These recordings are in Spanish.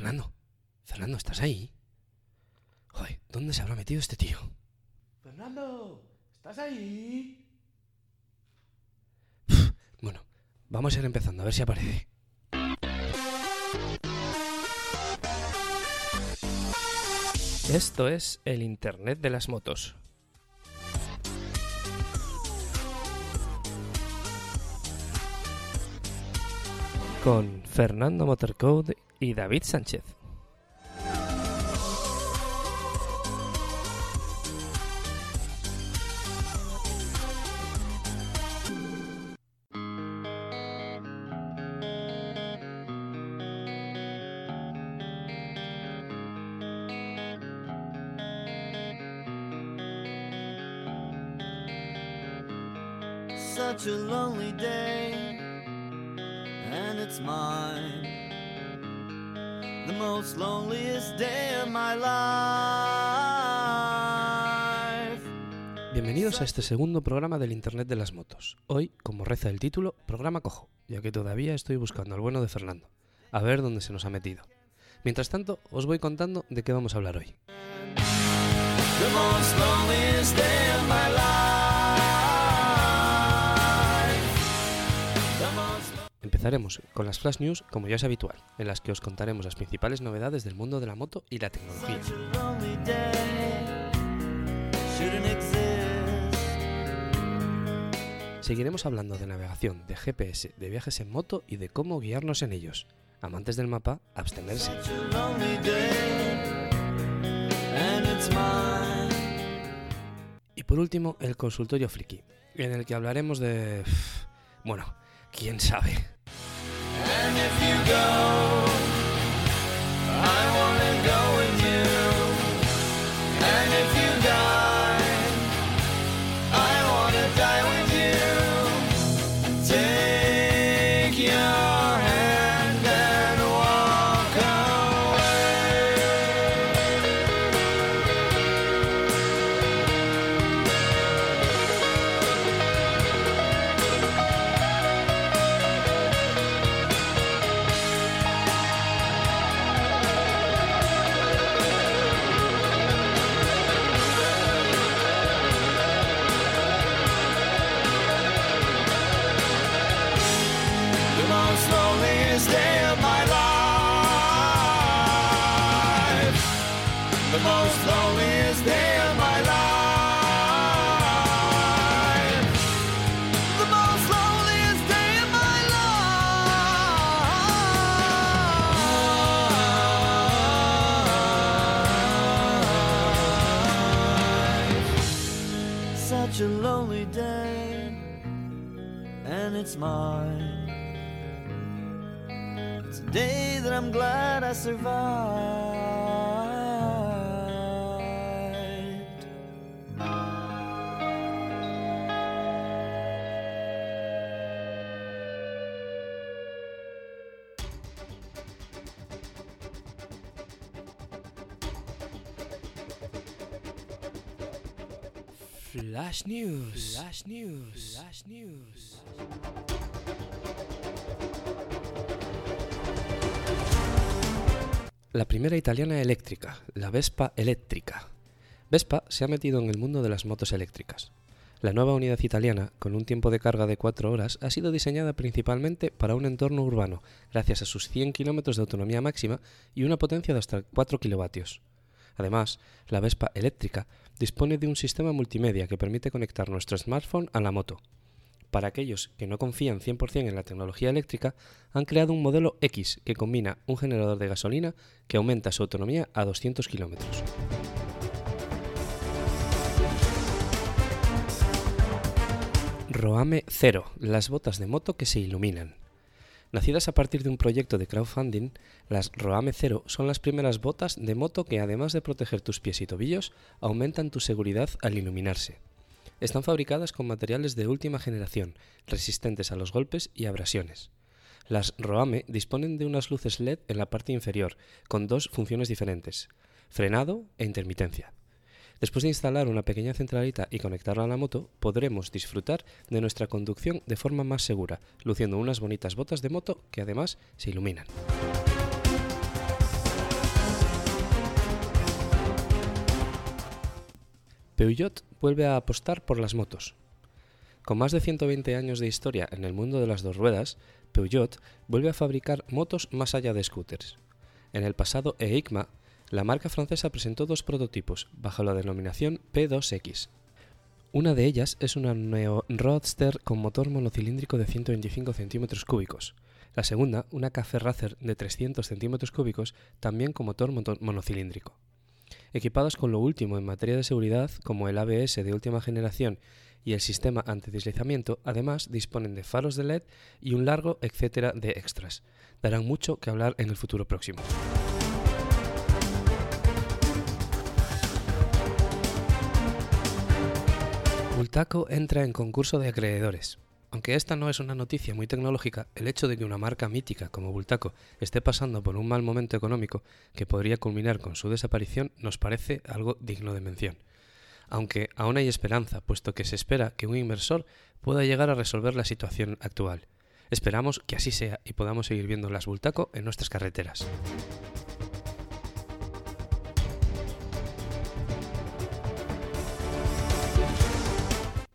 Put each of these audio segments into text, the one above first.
Fernando, Fernando, ¿estás ahí? Joder, ¿dónde se habrá metido este tío? Fernando, ¿estás ahí? Bueno, vamos a ir empezando, a ver si aparece. Esto es el Internet de las motos. Con Fernando Motorcode y David Sánchez. Este segundo programa del Internet de las motos. Hoy, como reza el título, programa cojo, ya que todavía estoy buscando al bueno de Fernando. A ver dónde se nos ha metido. Mientras tanto, os voy contando de qué vamos a hablar hoy. Empezaremos con las flash news, como ya es habitual, en las que os contaremos las principales novedades del mundo de la moto y la tecnología. Seguiremos hablando de navegación, de GPS, de viajes en moto y de cómo guiarnos en ellos. Amantes del mapa, abstenerse. Y por último, el consultorio friki, en el que hablaremos de... Bueno, quién sabe. Flash News. Flash News. Flash News. La primera italiana eléctrica, la Vespa eléctrica. Vespa se ha metido en el mundo de las motos eléctricas. La nueva unidad italiana, con un tiempo de carga de 4 horas, ha sido diseñada principalmente para un entorno urbano, gracias a sus 100 km de autonomía máxima y una potencia de hasta 4 kilovatios. Además, la Vespa eléctrica dispone de un sistema multimedia que permite conectar nuestro smartphone a la moto. Para aquellos que no confían 100% en la tecnología eléctrica, han creado un modelo X que combina un generador de gasolina que aumenta su autonomía a 200 kilómetros. Roame Zero, las botas de moto que se iluminan. Nacidas a partir de un proyecto de crowdfunding, las Roame Zero son las primeras botas de moto que además de proteger tus pies y tobillos, aumentan tu seguridad al iluminarse. Están fabricadas con materiales de última generación, resistentes a los golpes y abrasiones. Las Roame disponen de unas luces LED en la parte inferior, con dos funciones diferentes, frenado e intermitencia. Después de instalar una pequeña centralita y conectarla a la moto, podremos disfrutar de nuestra conducción de forma más segura, luciendo unas bonitas botas de moto que además se iluminan. Peugeot vuelve a apostar por las motos. Con más de 120 años de historia en el mundo de las dos ruedas, Peugeot vuelve a fabricar motos más allá de scooters. En el pasado EICMA la marca francesa presentó dos prototipos bajo la denominación P2X. Una de ellas es una Neo Roadster con motor monocilíndrico de 125 centímetros cúbicos. La segunda, una Café Racer de 300 centímetros cúbicos, también con motor moto- monocilíndrico. Equipados con lo último en materia de seguridad, como el ABS de última generación y el sistema antideslizamiento, además disponen de faros de LED y un largo etcétera de extras. Darán mucho que hablar en el futuro próximo. Bultaco entra en concurso de acreedores. Aunque esta no es una noticia muy tecnológica, el hecho de que una marca mítica como Bultaco esté pasando por un mal momento económico que podría culminar con su desaparición nos parece algo digno de mención. Aunque aún hay esperanza, puesto que se espera que un inversor pueda llegar a resolver la situación actual. Esperamos que así sea y podamos seguir viendo las Bultaco en nuestras carreteras.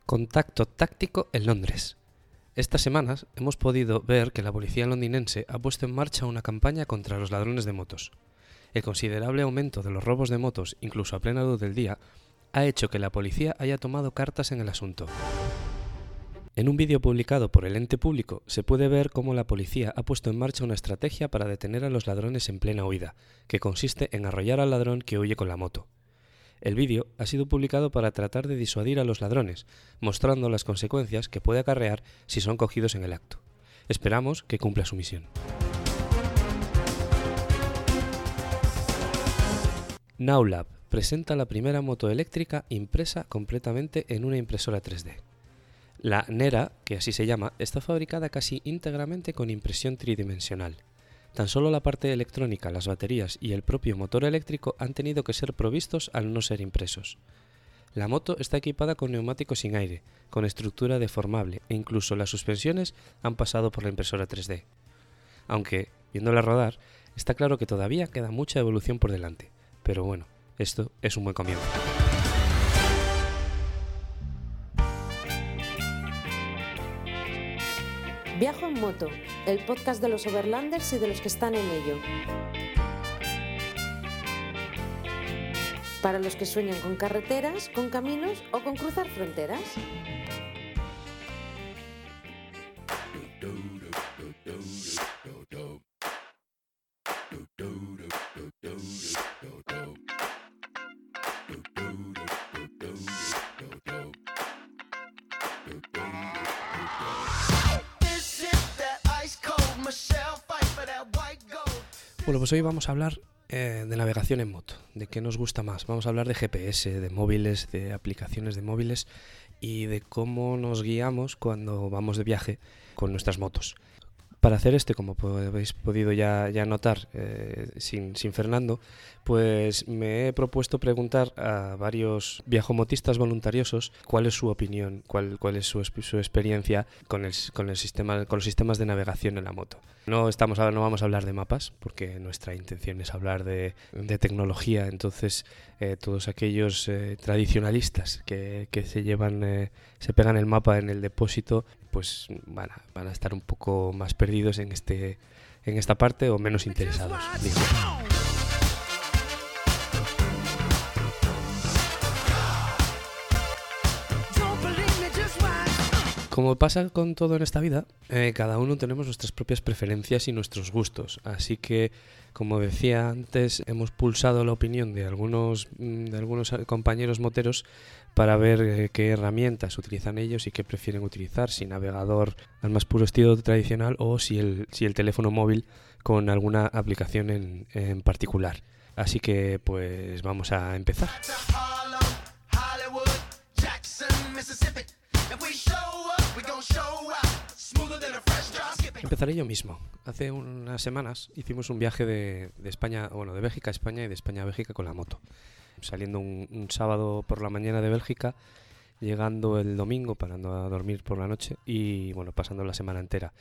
Contacto táctico en Londres. Estas semanas hemos podido ver que la policía londinense ha puesto en marcha una campaña contra los ladrones de motos. El considerable aumento de los robos de motos, incluso a plena luz del día, ha hecho que la policía haya tomado cartas en el asunto. En un vídeo publicado por el ente público se puede ver cómo la policía ha puesto en marcha una estrategia para detener a los ladrones en plena huida, que consiste en arrollar al ladrón que huye con la moto. El vídeo ha sido publicado para tratar de disuadir a los ladrones, mostrando las consecuencias que puede acarrear si son cogidos en el acto. Esperamos que cumpla su misión. Nowlab presenta la primera moto eléctrica impresa completamente en una impresora 3D. La Nera, que así se llama, está fabricada casi íntegramente con impresión tridimensional. Tan solo la parte electrónica, las baterías y el propio motor eléctrico han tenido que ser provistos al no ser impresos. La moto está equipada con neumáticos sin aire, con estructura deformable e incluso las suspensiones han pasado por la impresora 3D. Aunque, viéndola rodar, está claro que todavía queda mucha evolución por delante, pero bueno, esto es un buen comienzo. Moto, el podcast de los overlanders y de los que están en ello. Para los que sueñan con carreteras, con caminos o con cruzar fronteras. Bueno, pues hoy vamos a hablar eh, de navegación en moto, de qué nos gusta más. Vamos a hablar de GPS, de móviles, de aplicaciones de móviles y de cómo nos guiamos cuando vamos de viaje con nuestras motos. Para hacer este, como habéis podido ya, ya notar eh, sin, sin Fernando, pues me he propuesto preguntar a varios viajomotistas voluntariosos cuál es su opinión, cuál, cuál es su, su experiencia con, el, con, el sistema, con los sistemas de navegación en la moto. No, estamos, no vamos a hablar de mapas, porque nuestra intención es hablar de, de tecnología, entonces eh, todos aquellos eh, tradicionalistas que, que se llevan, se pegan el mapa en el depósito, pues van a, estar un poco más perdidos en, este, en esta parte o menos interesados. Como pasa con todo en esta vida, eh, cada uno tenemos nuestras propias preferencias y nuestros gustos. Así que, como decía antes, hemos pulsado la opinión de algunos, mm, de algunos eh, compañeros moteros para ver eh, qué herramientas utilizan ellos y qué prefieren utilizar, si navegador al más puro estilo tradicional o si el, si el teléfono móvil con alguna aplicación en, en particular. Así que, pues vamos a empezar. Jackson, Mississippi. If we show up, we gon' show. Empezaré yo mismo. Hace unas semanas hicimos un viaje de, de España, bueno, de Bélgica a España y de España a Bélgica con la moto. Saliendo un, un sábado por la mañana de Bélgica, llegando el domingo, parando a dormir por la noche y, bueno, pasando la semana entera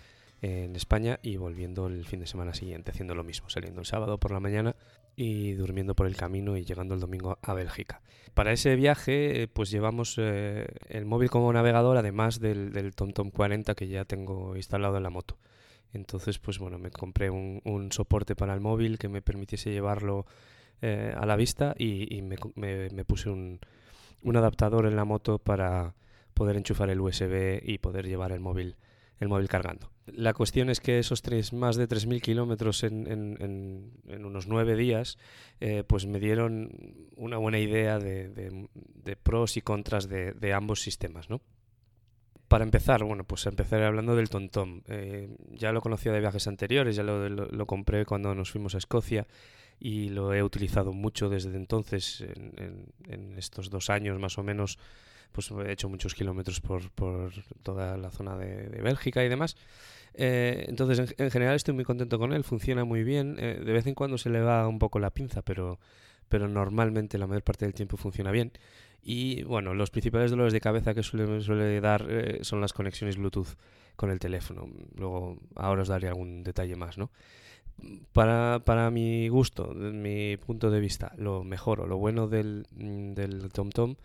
en España y volviendo el fin de semana siguiente, haciendo lo mismo, saliendo el sábado por la mañana y durmiendo por el camino y llegando el domingo a Bélgica. Para ese viaje, eh, pues llevamos eh, el móvil como navegador, además del, del TomTom 40 que ya tengo instalado en la moto. Entonces, pues bueno, me compré un, soporte para el móvil que me permitiese llevarlo eh, a la vista y, me puse un, un adaptador en la moto para poder enchufar el USB y poder llevar el móvil, el móvil cargando. La cuestión es que esos tres, más de 3.000 kilómetros en, en- en- en unos nueve días, eh, pues me dieron una buena idea de, pros y contras de, ambos sistemas, ¿no? Para empezar, bueno, pues empezaré hablando del TomTom. Eh, ya lo conocía de viajes anteriores, ya lo, compré cuando nos fuimos a Escocia y lo he utilizado mucho desde entonces, en, en- en estos dos años más o menos, pues he hecho muchos kilómetros por, por toda la zona de, de Bélgica y demás. Eh, entonces, en, en general estoy muy contento con él, funciona muy bien. eh, de vez en cuando se le va un poco la pinza, pero, pero normalmente la mayor parte del tiempo funciona bien. Y bueno, los principales dolores de cabeza que suele, suele dar eh, son las conexiones Bluetooth con el teléfono. Luego, ahora os daré algún detalle más, ¿no? Para, para mi gusto, mi punto de vista, lo mejor o lo bueno del, del TomTom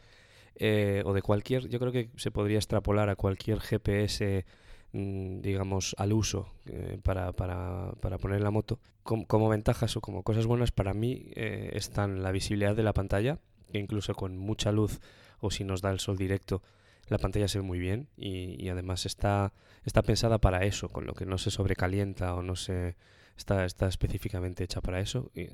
eh, o de cualquier, yo creo que se podría extrapolar a cualquier GPS, mm, digamos, al uso eh, para, para, para poner la moto. Com- como ventajas o como cosas buenas, para mí eh, están la visibilidad de la pantalla, que incluso con mucha luz o si nos da el sol directo, la pantalla se ve muy bien y, y además está, está pensada para eso, con lo que no se sobrecalienta o no se está, está específicamente hecha para eso y,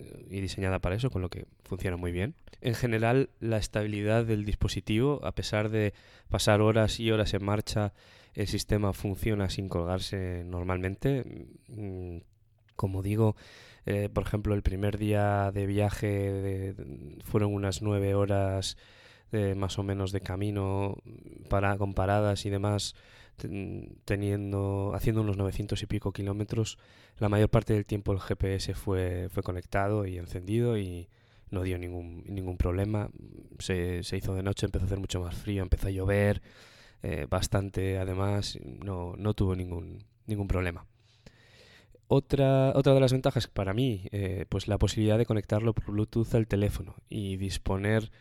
diseñada para eso, con lo que funciona muy bien. En general, la estabilidad del dispositivo, a pesar de pasar horas y horas en marcha, el sistema funciona sin colgarse normalmente. Mm, Como digo, eh, por ejemplo, el primer día de viaje de- fueron unas nueve horas de, más o menos de camino para, con paradas y demás, teniendo, haciendo unos 900 y pico kilómetros. La mayor parte del tiempo el GPS fue, fue conectado y encendido y no dio ningún, ningún problema. Se, se hizo de noche, empezó a hacer mucho más frío, empezó a llover eh, bastante además, no, no tuvo ningún, ningún problema. Otra, otra de las ventajas para mí, eh, pues la posibilidad de conectarlo por Bluetooth al teléfono y disponer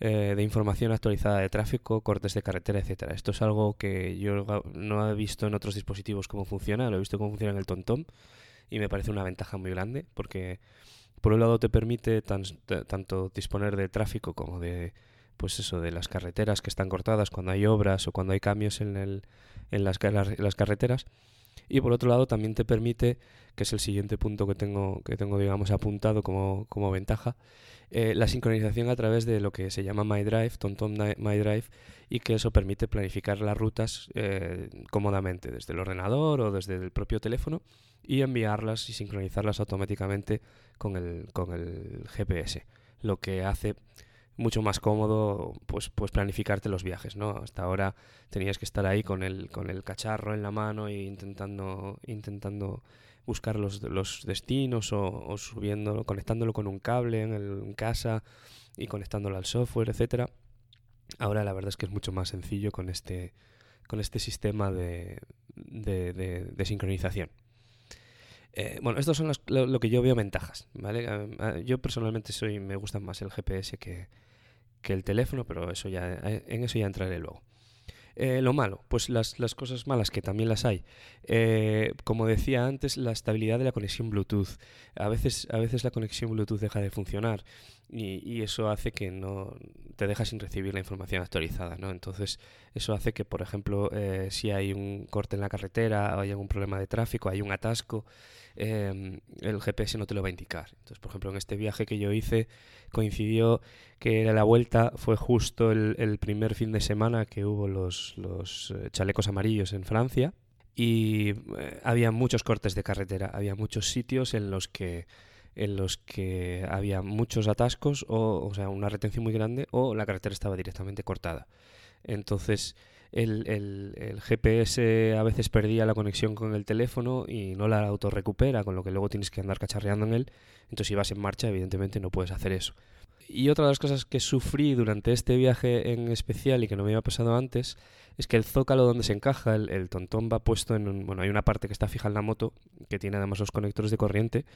eh, de información actualizada de tráfico, cortes de carretera, etcétera. Esto es algo que yo no he visto en otros dispositivos cómo funciona, lo he visto cómo funciona en el TomTom y me parece una ventaja muy grande porque por un lado te permite tanto disponer de tráfico como de pues eso de las carreteras que están cortadas cuando hay obras o cuando hay cambios en, el, en las carreteras y por otro lado también te permite que es el siguiente punto que tengo que tengo digamos apuntado como, como ventaja eh, la sincronización a través de lo que se llama MyDrive, TomTom MyDrive, y que eso permite planificar las rutas eh, cómodamente desde el ordenador o desde el propio teléfono y enviarlas y sincronizarlas automáticamente con el, con el GPS, lo que hace mucho más cómodo pues, pues planificarte los viajes, ¿no? Hasta ahora tenías que estar ahí con el, con el cacharro en la mano e intentando, intentando buscar los, los destinos o, o subiéndolo, conectándolo con un cable en, el- casa y conectándolo al software, etcétera. Ahora la verdad es que es mucho más sencillo con este, con este sistema de, de, de- sincronización. Eh, bueno, estos son las- lo, lo que yo veo ventajas, ¿vale? Ah, ah, yo personalmente soy, me gusta más el GPS que, el teléfono, pero eso ya, eh, en eso ya entraré luego. Eh, lo malo, pues las, las cosas malas, que también las hay. Eh, como decía antes, la estabilidad de la conexión Bluetooth. A veces, a veces la conexión Bluetooth deja de funcionar y, eso hace que no te deja sin recibir la información actualizada, ¿no? Entonces, eso hace que, por ejemplo, si hay un corte en la carretera o hay algún problema de tráfico, hay un atasco, eh, el GPS no te lo va a indicar. Entonces, por ejemplo, en este viaje que yo hice, coincidió que la vuelta fue justo el, primer fin de semana que hubo los, los eh, chalecos amarillos en Francia y eh, había muchos cortes de carretera, había muchos sitios en los que en los que había muchos atascos o, o sea, una retención muy grande o la carretera estaba directamente cortada. Entonces, el, el- el GPS a veces perdía la conexión con el teléfono y no la autorrecupera, con lo que luego tienes que andar cacharreando en él. Entonces, si vas en marcha, evidentemente no puedes hacer eso. Y otra de las cosas que sufrí durante este viaje en especial y que no me había pasado antes es que el zócalo donde se encaja, el, tontón va puesto en un... Bueno, hay una parte que está fija en la moto, que tiene además los conectores de corriente,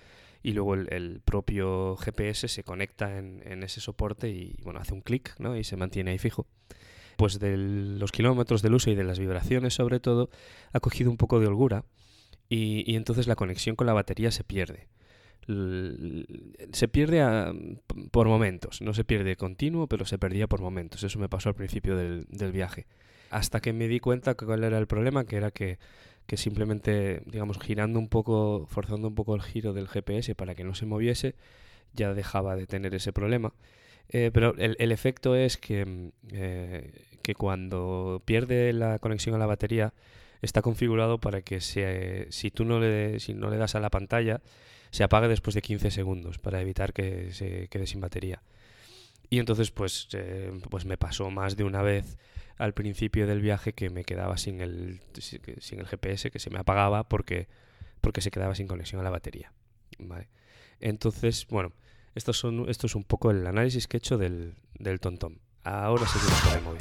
y luego el, propio GPS se conecta en, ese soporte y, bueno, hace un clic, ¿no? Y se mantiene ahí fijo. Pues de los kilómetros del uso y de las vibraciones, sobre todo, ha cogido un poco de holgura y entonces la conexión con la batería se pierde. Se pierde por momentos, no se pierde continuo, pero se perdía por momentos. Eso me pasó al principio del, del viaje. Hasta que me di cuenta que cuál era el problema, que era que, que simplemente, digamos, girando un poco, forzando un poco el giro del GPS para que no se moviese, ya dejaba de tener ese problema. Eh, pero el, el efecto es que, mm, eh, que cuando pierde la conexión a la batería, está configurado para que se, si tú no le, si no le das a la pantalla, se apague después de 15 segundos para evitar que se quede sin batería. Y entonces pues, eh, pues me pasó más de una vez al principio del viaje que me quedaba sin el, sin el GPS, que se me apagaba porque, porque se quedaba sin conexión a la batería. ¿vale? Entonces, bueno, esto, son, esto es un poco el análisis que he hecho del, del tontón. Ahora seguimos con el móvil.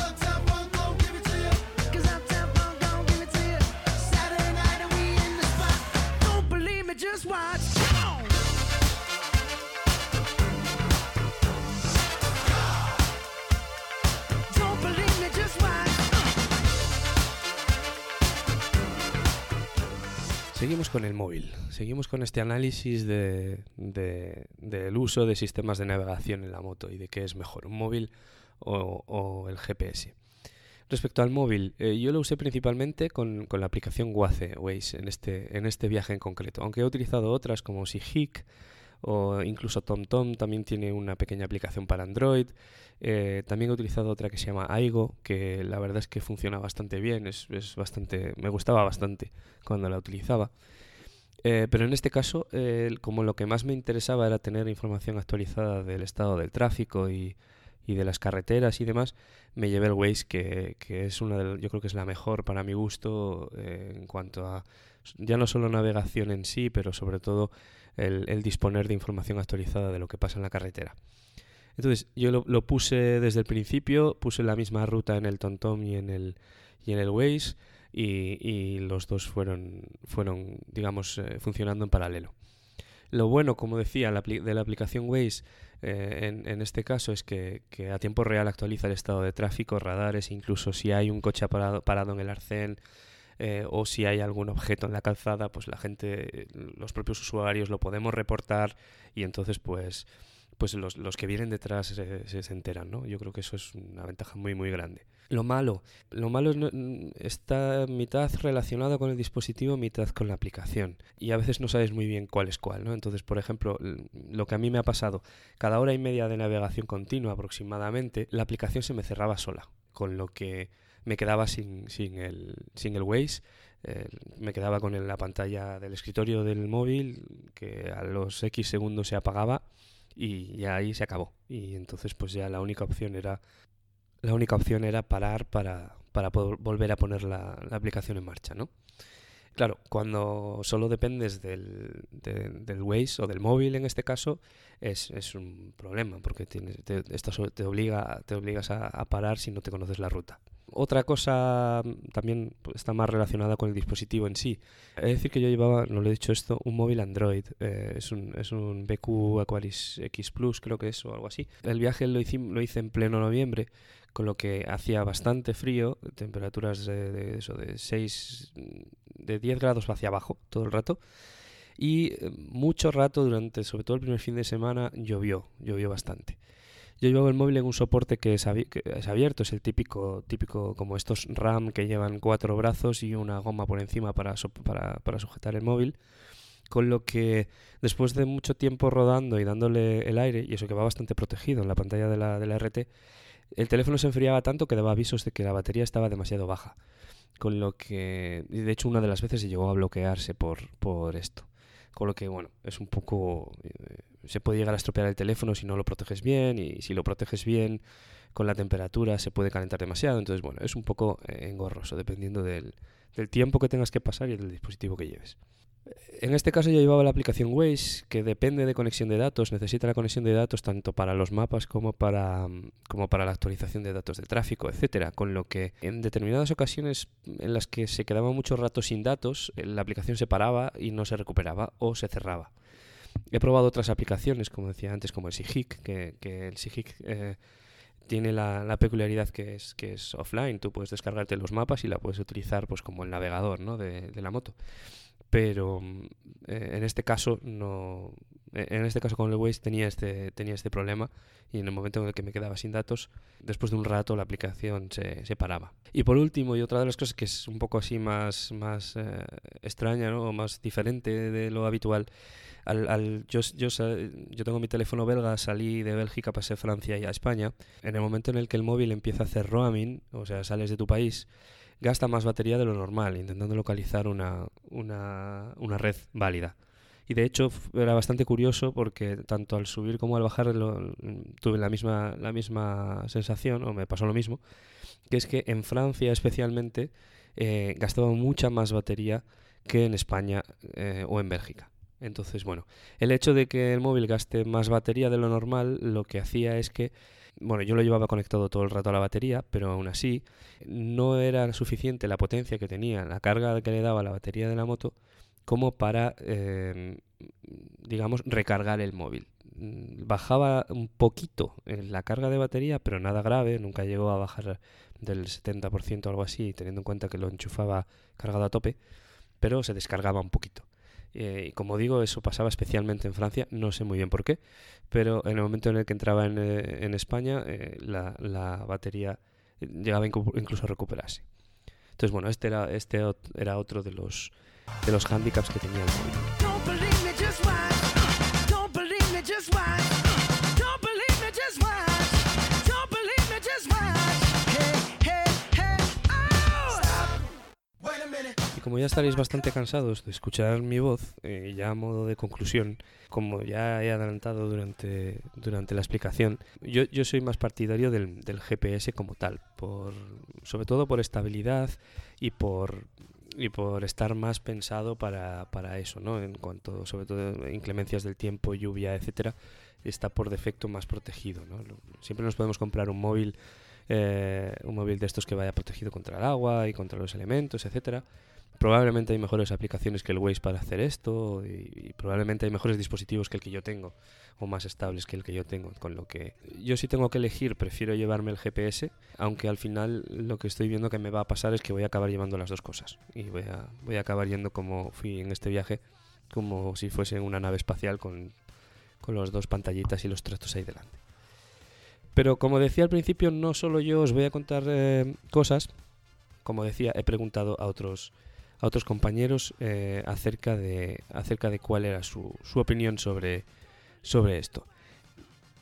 Seguimos con el móvil, seguimos con este análisis de, de- del uso de sistemas de navegación en la moto y de qué es mejor, un móvil o, el GPS. Respecto al móvil, eh, yo lo usé principalmente con, la aplicación Waze, Waze, en este, en este viaje en concreto, aunque he utilizado otras como Sigic o incluso TomTom también tiene una pequeña aplicación para Android. Eh, también he utilizado otra que se llama Aigo, que la verdad es que funciona bastante bien, es, es bastante, me gustaba bastante cuando la utilizaba. Eh, pero en este caso, como lo que más me interesaba era tener información actualizada del estado del tráfico y, y de las carreteras y demás, me llevé el Waze, que, que es una de, yo creo que es la mejor para mi gusto eh, en cuanto a ya no solo navegación en sí, pero sobre todo el, disponer de información actualizada de lo que pasa en la carretera. Entonces, yo lo, puse desde el principio, puse la misma ruta en el TomTom y en el, y en el Waze, y, los dos fueron, fueron digamos, eh, funcionando en paralelo. Lo bueno, como decía, de la aplicación Waze eh, en, este caso es que, que a tiempo real actualiza el estado de tráfico, radares, incluso si hay un coche parado, parado en el arcén eh, o si hay algún objeto en la calzada, pues la gente, eh, los propios usuarios lo podemos reportar y entonces pues, pues los, los que vienen detrás se, se- se enteran, ¿no? Yo creo que eso es una ventaja muy muy grande. Lo malo, lo malo es mm, está mitad relacionado con el dispositivo, mitad con la aplicación. Y a veces no sabes muy bien cuál es cuál, ¿no? Entonces, por ejemplo, lo que a mí me ha pasado, cada hora y media de navegación continua aproximadamente, la aplicación se me cerraba sola, con lo que me quedaba sin, sin, el, sin el Waze, me quedaba con el- la pantalla del escritorio del móvil, que a los X segundos se apagaba y ya ahí se acabó. Y entonces pues ya la única opción era la única opción era parar para, para poder volver a poner la, la aplicación en marcha, ¿no? Claro, cuando solo dependes del, de- del Waze o del móvil en este caso, es, es un problema, porque tienes, te, esto te, obliga, te obligas a parar si no te conoces la ruta. Otra cosa también está más relacionada con el dispositivo en sí. Es decir, que yo llevaba, no lo he dicho esto, un móvil Android. eh, es, un, es un BQ Aquaris X Plus, creo que es, o algo así. El viaje lo hice, lo hice en pleno noviembre, con lo que hacía bastante frío, temperaturas de, de eso, de 6, de 10 grados hacia abajo todo el rato. Y eh, mucho rato durante, sobre todo el primer fin de semana, llovió, llovió bastante. Yo llevaba el móvil en un soporte que es, abierto, es el típico, típico como estos RAM que llevan cuatro brazos y una goma por encima para, para, para sujetar el móvil. Con lo que después de mucho tiempo rodando y dándole el aire, y eso que va bastante protegido en la pantalla de la, de la RT, el teléfono se enfriaba tanto que daba avisos de que la batería estaba demasiado baja. Con lo que, de hecho, una de las veces se llegó a bloquearse por, por esto. Con lo que, bueno, es un poco. eh, se puede llegar a estropear el teléfono si no lo proteges bien, y si lo proteges bien con la temperatura se puede calentar demasiado. Entonces, bueno, es un poco eh, engorroso, dependiendo del, tiempo que tengas que pasar y del dispositivo que lleves. En este caso yo llevaba la aplicación Waze, que depende de conexión de datos, necesita la conexión de datos tanto para los mapas como para, mm, como para la actualización de datos de tráfico, etcétera. Con lo que en determinadas ocasiones en las que se quedaba mucho rato sin datos, eh, la aplicación se paraba y no se recuperaba o se cerraba. He probado otras aplicaciones, como decía antes, como el Sigic, que, el Sigic eh, tiene la, peculiaridad que es, que es offline. Tú puedes descargarte los mapas y la puedes utilizar pues como el navegador ¿no? de, de la moto pero mm, eh, en este caso no en este caso con el Waze tenía este tenía este problema y en el momento en el que me quedaba sin datos después de un rato la aplicación se, se paraba y por último y otra de las cosas que es un poco así más más eh, extraña ¿no? o más diferente de lo habitual al, al- yo, yo, yo tengo mi teléfono belga, salí de Bélgica, pasé a Francia y a España. En el momento en el que el móvil empieza a hacer roaming, o sea, sales de tu país, gasta más batería de lo normal, intentando localizar una, una, una red válida. Y de hecho era bastante curioso porque tanto al subir como al bajar lo- tuve la misma, la misma sensación, o me pasó lo mismo, que es que en Francia especialmente eh, gastaba mucha más batería que en España eh, o en Bélgica. Entonces, bueno, el hecho de que el móvil gaste más batería de lo normal lo que hacía es que, bueno, yo lo llevaba conectado todo el rato a la batería, pero aún así no era suficiente la potencia que tenía, la carga que le daba la batería de la moto, como para, eh, digamos, recargar el móvil. Mm, Bajaba un poquito en la carga de batería, pero nada grave, nunca llegó a bajar del 70% o algo así, teniendo en cuenta que lo enchufaba cargado a tope, pero se descargaba un poquito. Eh, y como digo, eso pasaba especialmente en Francia, no sé muy bien por qué, pero en el momento en el que entraba en, eh, España, eh, la, la batería eh, llegaba inclu- incluso a recuperarse. Entonces, bueno, este era, este era otro de los, de los handicaps que tenía el móvil. Oh! Y como ya estaréis bastante cansados de escuchar mi voz, eh, ya a modo de conclusión, como ya he adelantado durante, durante la explicación, yo, yo soy más partidario del, del GPS como tal, por, sobre todo por estabilidad y por, y por estar más pensado para, para eso, ¿no? En cuanto, sobre todo, inclemencias del tiempo, lluvia, etcétera, está por defecto más protegido, ¿no? Siempre nos podemos comprar un móvil, eh, un móvil de estos que vaya protegido contra el agua y contra los elementos, etcétera. Probablemente hay mejores aplicaciones que el Waze para hacer esto y, probablemente hay mejores dispositivos que el que yo tengo o más estables que el que yo tengo, con lo que yo si tengo que elegir prefiero llevarme el GPS, aunque al final lo que estoy viendo que me va a pasar es que voy a acabar llevando las dos cosas y voy a, voy a acabar yendo como fui en este viaje, como si fuese una nave espacial con, con los dos pantallitas y los trastos ahí delante. Pero como decía al principio, no solo yo os voy a contar eh, cosas, como decía, he preguntado a otros a otros compañeros eh, acerca de acerca de cuál era su, su opinión sobre, sobre esto.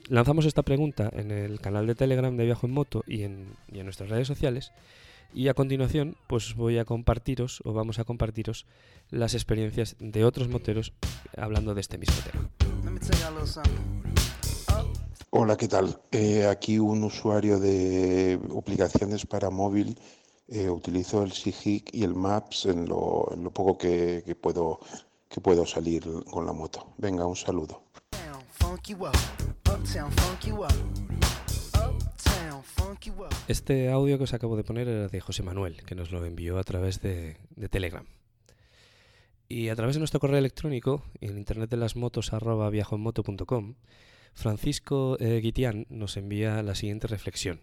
Lanzamos esta pregunta en el canal de Telegram de Viajo en Moto y en, y en nuestras redes sociales. Y a continuación, pues voy a compartiros, o vamos a compartiros, las experiencias de otros moteros hablando de este mismo tema. Hola, ¿qué tal? Eh, aquí un usuario de aplicaciones para móvil. Eh, utilizo el Sigic y el Maps en lo, en lo poco que, que puedo, que puedo salir con la moto. Venga, un saludo. Este audio que os acabo de poner era de José Manuel, que nos lo envió a través de, de Telegram. Y a través de nuestro correo electrónico, en internet de las motos arroba Francisco eh, Guitián nos envía la siguiente reflexión.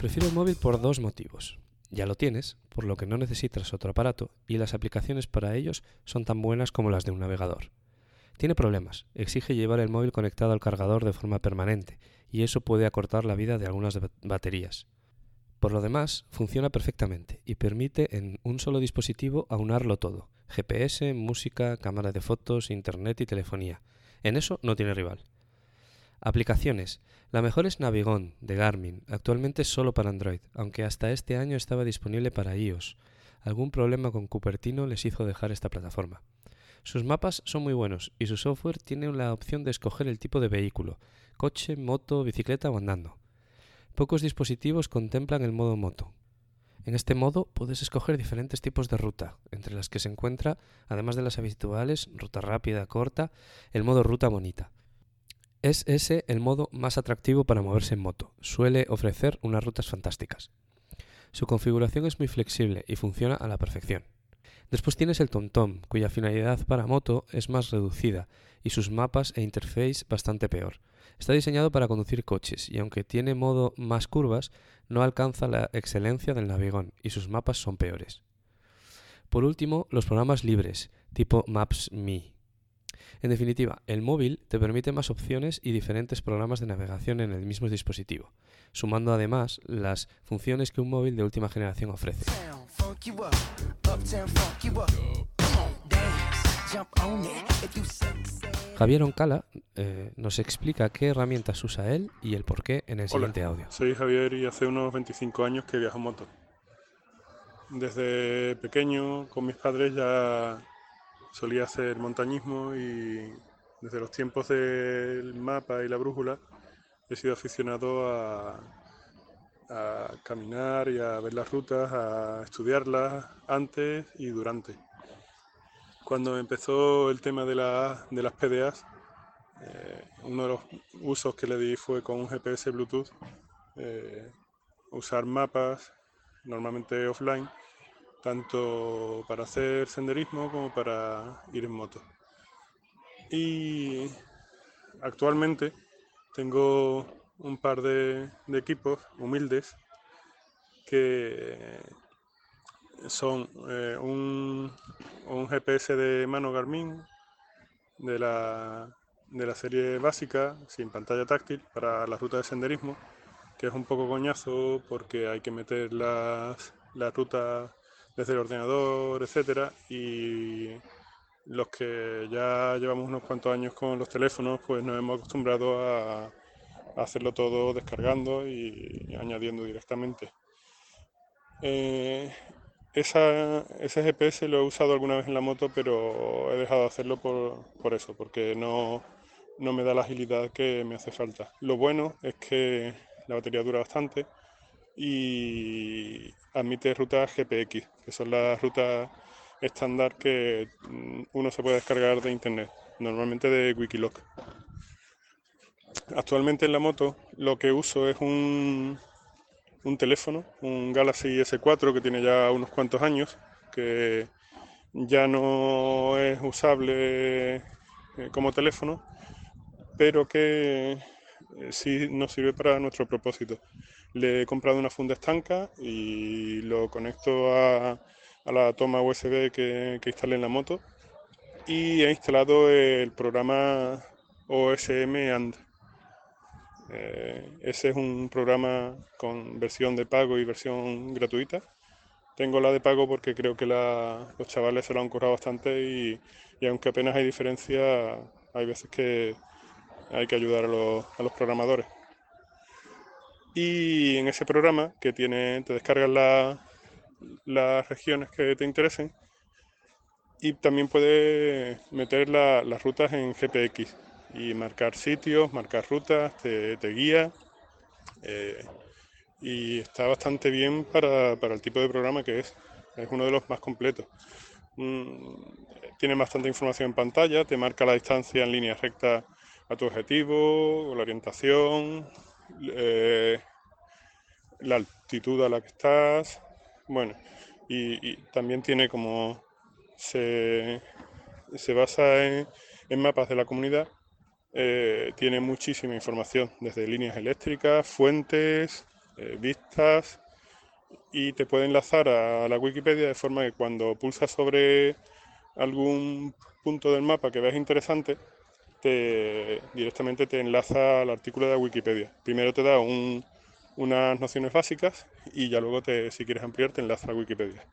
Prefiero el móvil por dos motivos. Ya lo tienes, por lo que no necesitas otro aparato, y las aplicaciones para ellos son tan buenas como las de un navegador. tiene problemas. Exige llevar el móvil conectado al cargador de forma permanente y eso puede acortar la vida de algunas ba- baterías. Por lo demás, funciona perfectamente y permite en un solo dispositivo aunarlo todo. GPS, música, cámara de fotos, internet y telefonía. En eso no tiene rival. Aplicaciones. La mejor es Navigón, de Garmin, actualmente solo para Android, aunque hasta este año estaba disponible para iOS. Algún problema con Cupertino les hizo dejar esta plataforma. Sus mapas son muy buenos y su software tiene la opción de escoger el tipo de vehículo, coche, moto, bicicleta o andando. Pocos dispositivos contemplan el modo moto. En este modo puedes escoger diferentes tipos de ruta, entre las que se encuentra, además de las habituales, ruta rápida, corta, el modo ruta bonita. Es ese el modo más atractivo para moverse en moto. Suele ofrecer unas rutas fantásticas. Su configuración es muy flexible y funciona a la perfección. Después tienes el TomTom, cuya finalidad para moto es más reducida y sus mapas e interface bastante peor. Está diseñado para conducir coches y aunque tiene modo más curvas, no alcanza la excelencia del Navigón y sus mapas son peores. Por último, los programas libres, tipo Maps.me. En definitiva, el móvil te permite más opciones y diferentes programas de navegación en el mismo dispositivo, sumando además las funciones que un móvil de última generación ofrece. Funk you up, uptown funk you up. Come on, dance, jump on it. If you. Javier Oncala eh, nos explica qué herramientas usa él y el por qué en el Hola. siguiente audio. Soy Javier y hace unos 25 años que viajo en moto. Desde pequeño con mis padres ya solía hacer montañismo y desde los tiempos del mapa y la brújula he sido aficionado a, a caminar y a ver las rutas, a estudiarlas antes y durante. Cuando empezó el tema de, la- de las PDAs, eh, uno de los usos que le di fue con un GPS Bluetooth eh, usar mapas, normalmente offline, tanto para hacer senderismo como para ir en moto. Y actualmente tengo un par de, equipos humildes que son eh, un, un GPS de mano Garmin de la, de la serie básica, sin pantalla táctil, para la ruta de senderismo, que es un poco coñazo porque hay que meter las, las rutas desde el ordenador, etcétera, y los que ya llevamos unos cuantos años con los teléfonos, pues nos hemos acostumbrado a hacerlo todo descargando y añadiendo directamente. Eh, ese GPS lo he usado alguna vez en la moto, pero he dejado de hacerlo por, por eso, porque no, no me da la agilidad que me hace falta. Lo bueno es que la batería dura bastante y admite rutas GPX, que son las rutas estándar que mm, uno se puede descargar de internet, normalmente de Wikiloc. Actualmente en la moto lo que uso es un, un teléfono, un Galaxy S4 que tiene ya unos cuantos años, que ya no es usable eh, como teléfono, pero que eh, sí nos sirve para nuestro propósito. Le he comprado una funda estanca y lo conecto a, a la toma USB que, que instalé en la moto y he instalado el programa OSM AND. Eh, ese es un programa con versión de pago y versión gratuita. Tengo la de pago porque creo que los chavales se lo han currado bastante y, y aunque apenas hay diferencia, hay veces que hay que ayudar a los, programadores. Y en ese programa que tiene, te descargas la- las regiones que te interesen y también puedes meter la- las rutas en GPX y marcar sitios, marcar rutas, te, guía. eh, y está bastante bien para, para el tipo de programa que es. Es uno de los más completos. Mm, tiene bastante información en pantalla, te marca la distancia en línea recta a tu objetivo, la orientación, eh, la altitud a la que estás. Bueno, y, también tiene como se, se basa en mapas de la comunidad, eh, tiene muchísima información, desde líneas eléctricas, fuentes, eh, vistas, y te puede enlazar a la Wikipedia de forma que cuando pulsas sobre algún punto del mapa que ves interesante, te, directamente te enlaza al artículo de Wikipedia. Primero te da un, unas nociones básicas y ya luego, te, si quieres ampliar, te enlaza a Wikipedia.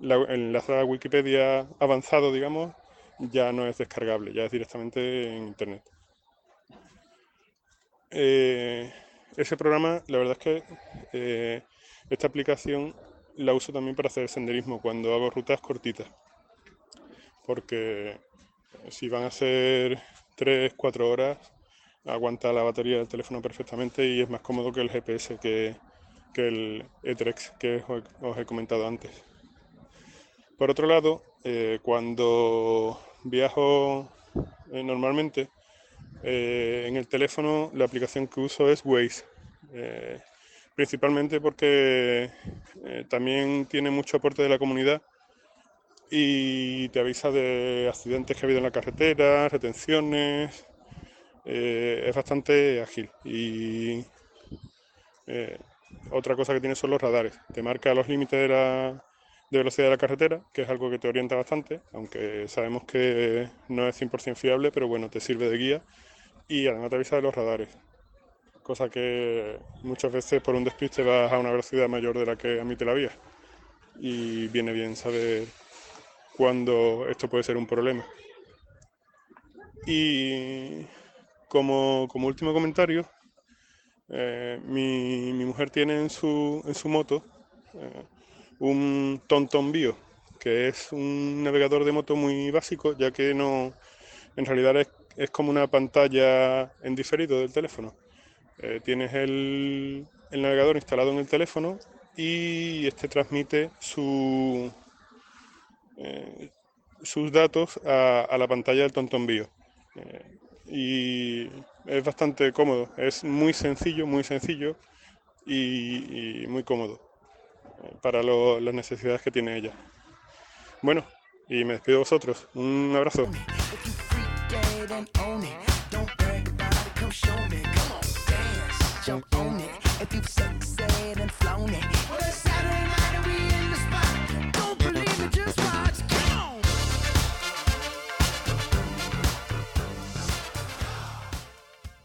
La, el enlace a Wikipedia avanzado, digamos, ya no es descargable, ya es directamente en Internet. Eh, ese programa, la verdad es que eh, esta aplicación la uso también para hacer senderismo cuando hago rutas cortitas. Porque si van a ser 3, 4 horas, aguanta la batería del teléfono perfectamente y es más cómodo que el GPS, que, que el E-Trex que os, he comentado antes. Por otro lado, eh, cuando viajo normalmente, eh, en el teléfono la aplicación que uso es Waze. Eh, principalmente porque eh, también tiene mucho aporte de la comunidad y te avisa de accidentes que ha habido en la carretera, retenciones. es bastante ágil. Y otra cosa que tiene son los radares. Te marca los límites de, la, de velocidad de la carretera, que es algo que te orienta bastante, aunque sabemos que no es 100% fiable, pero bueno, te sirve de guía. Y además te avisa de los radares. Cosa que muchas veces por un despiste vas a una velocidad mayor de la que admite la vía. Y viene bien saber cuándo esto puede ser un problema. Y como, como último comentario, eh, mi, mi mujer tiene en su, en su moto eh, un TomTom Bio, que es un navegador de moto muy básico, ya que no, en realidad es, es como una pantalla en diferido del teléfono. Eh, tienes el, el navegador instalado en el teléfono y este transmite su, eh, sus datos a, a la pantalla del TomTom Bio. Eh, y es bastante cómodo, es muy sencillo, muy sencillo y, muy cómodo eh, para las necesidades que tiene ella. Bueno, y me despido de vosotros. Un abrazo. Own it, don't come show me. Come on. Don't believe just watch.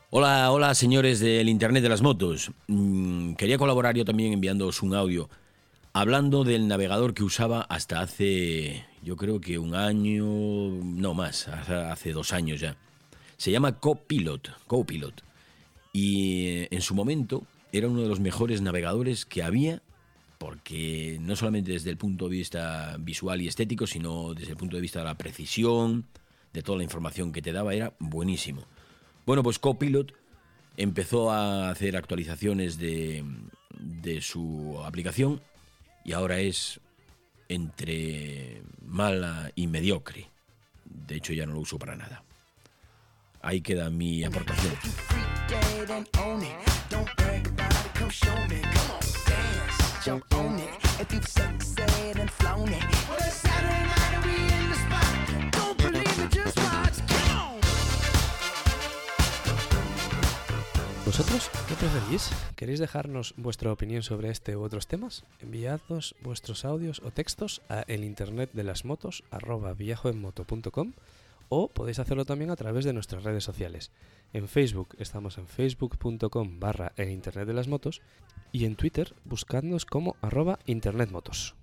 Hola, hola señores del Internet de las Motos. Mm, quería colaborar yo también enviándoos un audio hablando del navegador que usaba hasta hace, yo creo que un año, no más, hace, dos años ya. Se llama Copilot, Copilot. Y eh, en su momento era uno de los mejores navegadores que había porque no solamente desde el punto de vista visual y estético, sino desde el punto de vista de la precisión, de toda la información que te daba, era buenísimo. Bueno, pues Copilot empezó a hacer actualizaciones de, de su aplicación y ahora es entre mala y mediocre. De hecho, ya no lo uso para nada. Ahí queda mi aportación. ¿Vosotros qué preferís? ¿Queréis dejarnos vuestra opinión sobre este u otros temas? Enviadnos vuestros audios o textos a el internet de las motos arroba viajoenmoto.com o podéis hacerlo también a través de nuestras redes sociales. En Facebook estamos en facebook.com barra el internet de las motos y en Twitter buscadnos como arroba internetmotos.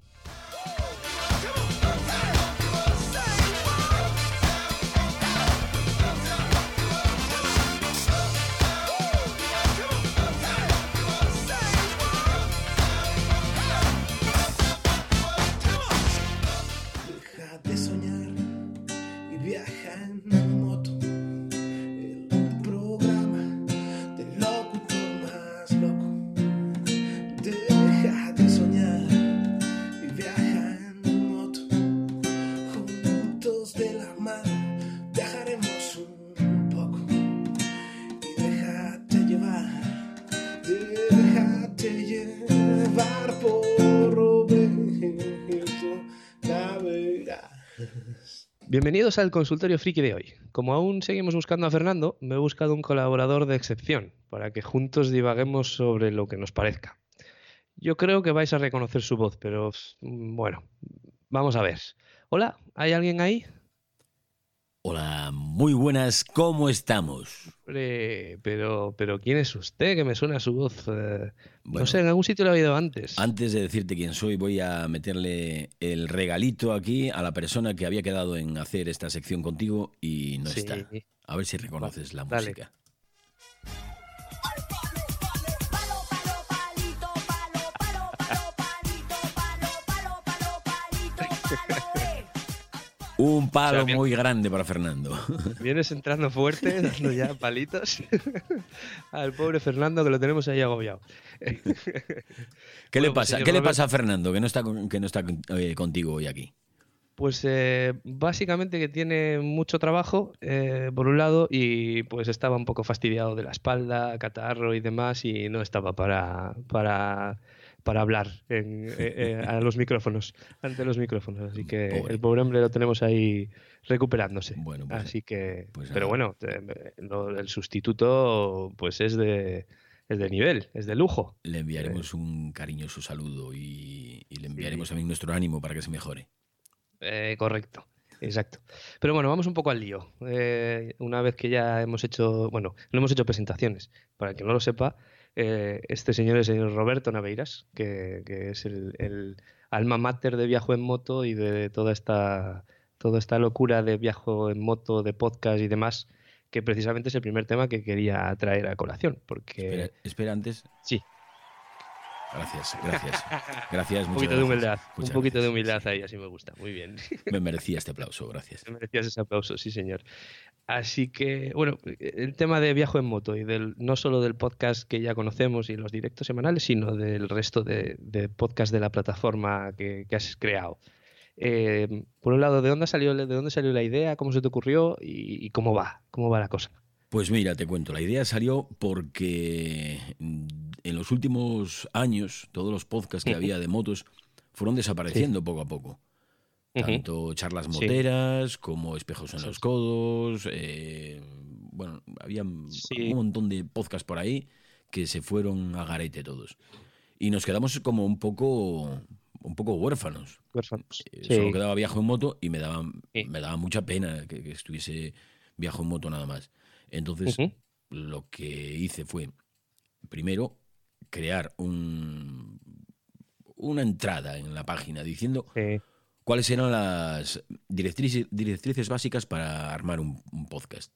Bienvenidos al consultorio friki de hoy. Como aún seguimos buscando a Fernando, me he buscado un colaborador de excepción para que juntos divaguemos sobre lo que nos parezca. Yo creo que vais a reconocer su voz, pero mm, bueno, vamos a ver. Hola, ¿hay alguien ahí? Hola, muy buenas, ¿cómo estamos? Hombre, pero, pero ¿quién es usted? Que me suena su voz. eh, Bueno. no sé, en algún sitio lo he oído antes. Antes de decirte quién soy, voy a meterle el regalito aquí a la persona que había quedado en hacer esta sección contigo y no Sí. está. A ver si reconoces la Dale. música. Un palo O sea, bien- muy grande para Fernando. Vienes entrando fuerte, dando ya palitos al pobre Fernando que lo tenemos ahí agobiado. ¿Qué Bueno, le pues, pasa? ¿Qué le pasa a Fernando que no está, que no está eh, contigo hoy aquí? Pues eh, básicamente que tiene mucho trabajo, eh, por un lado, y pues estaba un poco fastidiado de la espalda, catarro y demás, y no estaba para, para, para hablar en- eh, eh, a los micrófonos, ante los micrófonos. Así que Pobre. el pobre hombre lo tenemos ahí recuperándose. Bueno, pues- Así que, pues pero bueno, eh, el sustituto pues es de, es de nivel, es de lujo. Le enviaremos un cariñoso saludo y, y le enviaremos también nuestro ánimo para que se mejore. Eh, correcto, exacto. Pero bueno, vamos un poco al lío. Eh, una vez que ya hemos hecho, bueno, no hemos hecho presentaciones. Para el que no lo sepa, eh, este señor es el señor Roberto Naveiras, que, que es el, el alma mater de Viajo en Moto y de toda esta, toda esta locura de Viajo en Moto, de podcast y demás, que precisamente es el primer tema que quería traer a colación. Porque Espera, espera antes. sí, Gracias, gracias. Gracias, un poquito de humildad, un poquito de humildad ahí, así me gusta. Muy bien. Me merecía este aplauso, gracias. Te merecías ese aplauso, sí, señor. Así que, bueno, el tema de Viajo en Moto y del, no solo del podcast que ya conocemos y los directos semanales, sino del resto de, de podcast de la plataforma que, que has creado. Eh, por un lado, ¿de dónde salió, de dónde salió la idea? ¿Cómo se te ocurrió? Y, y cómo va? ¿Cómo va la cosa? Pues mira, te cuento, la idea salió porque en los últimos años todos los podcasts que había de motos fueron desapareciendo poco a poco. Tanto charlas Sí. moteras como espejos en los codos. eh, bueno, había Sí. un montón de podcasts por ahí que se fueron a garete todos. Y nos quedamos como un poco, un poco huérfanos. Huérfanos. Eh, Sí. Solo quedaba viaje en moto y me daba, Sí. me daba mucha pena que, que estuviese viaje en moto nada más. Entonces, lo que hice fue, primero, crear un, una entrada en la página diciendo Sí. Cuáles eran las directrices, directrices básicas para armar un, un podcast.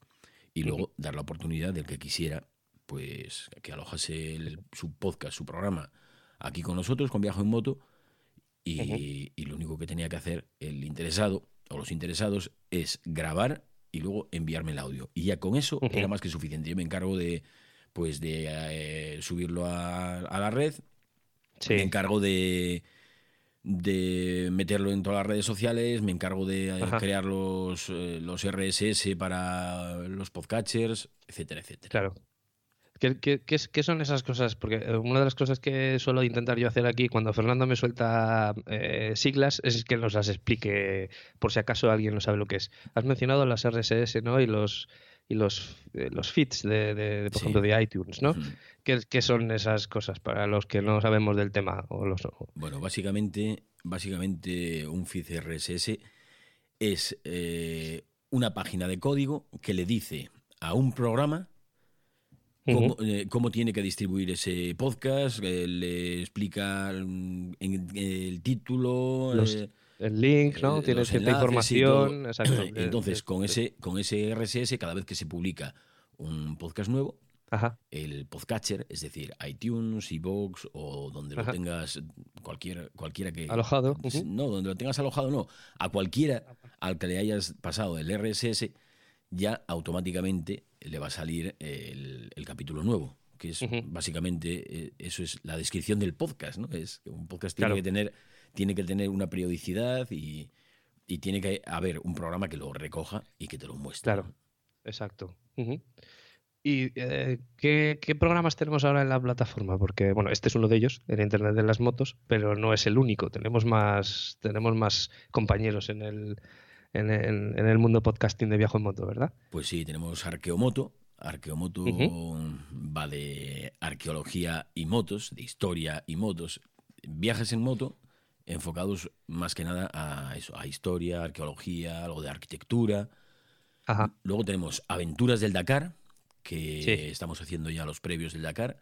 Y luego dar la oportunidad del que quisiera, pues, que alojase el- su podcast, su programa, aquí con nosotros, con Viajo en Moto. Y, y lo único que tenía que hacer el interesado o los interesados es grabar y luego enviarme el audio. Y ya con eso era más que suficiente. Yo me encargo de, pues, de eh, subirlo a, a la red, Sí. me encargo de, de meterlo en todas las redes sociales, me encargo de eh, Ajá. crear los, eh, los RSS para los podcatchers, etcétera, etcétera. Claro. ¿Qué, qué- qué son esas cosas? Porque eh, una de las cosas que suelo intentar yo hacer aquí cuando Fernando me suelta eh, siglas es que nos las explique por si acaso alguien no sabe lo que es. Has mencionado las RSS, ¿no? Y los y los, eh, los feeds de, de- de, por Sí. ejemplo, de iTunes, ¿no? ¿Qué, qué son esas cosas para los que no sabemos del tema? O los, Bueno, básicamente, básicamente un feed RSS es eh, una página de código que le dice a un programa cómo, eh, cómo tiene que distribuir ese podcast, eh, le explica el título, Los- eh, el link, ¿no? eh, Tiene los cierta información. exacto, de- Entonces, de- con de- ese, con ese RSS, cada vez que se publica un podcast nuevo, Ajá. el podcatcher, es decir, iTunes, iVoox o donde Ajá. lo tengas, cualquiera, cualquiera que... Alojado. No, donde lo tengas alojado no. A cualquiera al que le hayas pasado el RSS, ya automáticamente le va a salir el, el capítulo nuevo. Que es básicamente, eh, eso es la descripción del podcast, ¿no? Es que un podcast tiene Claro. que tener, tiene que tener una periodicidad y, y tiene que haber un programa que lo recoja y que te lo muestre. Claro, exacto. ¿Y eh, ¿qué, qué programas tenemos ahora en la plataforma? Porque, bueno, este es uno de ellos, el Internet de las Motos, pero no es el único. Tenemos más, tenemos más compañeros en el, en el, en el mundo podcasting de viaje en moto, ¿verdad? Pues sí, tenemos Arqueomoto. Arqueomoto va de arqueología y motos, de historia y motos. Viajes en moto enfocados más que nada a eso, a historia, arqueología, algo de arquitectura. Ajá. Luego tenemos Aventuras del Dakar, que Sí. estamos haciendo ya los previos del Dakar.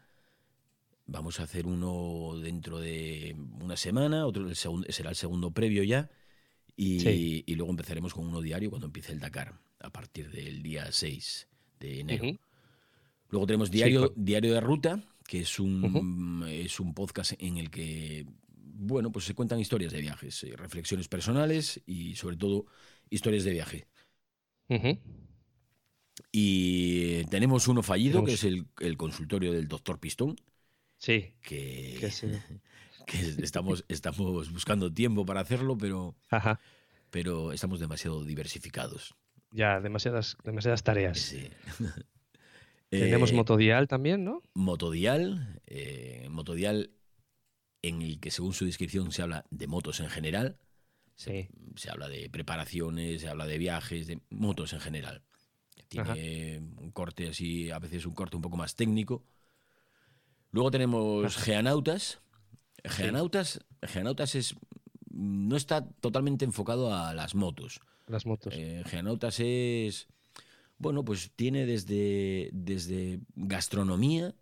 Vamos a hacer uno dentro de una semana, otro el será el segundo previo ya. Y, Sí. y luego empezaremos con uno diario cuando empiece el Dakar, a partir del día 6 de enero. Luego tenemos Sí, Diario, Diario de Ruta, que es un, es un podcast en el que bueno, pues se cuentan historias de viajes, eh, reflexiones personales y sobre todo historias de viaje. Y tenemos uno fallido, que es el, el consultorio del doctor Pistón, Sí, que, que sí. que estamos, estamos buscando tiempo para hacerlo, pero, Ajá. pero estamos demasiado diversificados. Ya, demasiadas, demasiadas tareas. Sí. Tenemos Eh, Motodial también, ¿no? Motodial, eh, Motodial en el que según su descripción se habla de motos en general, Sí. se habla de preparaciones, se habla de viajes, de motos en general. Tiene un corte así, a veces un corte un poco más técnico. Luego tenemos Geanautas. Geanautas, Geanautas es, no está totalmente enfocado a las motos. Las motos. Eh, Geanautas es, bueno, pues tiene desde, desde gastronomía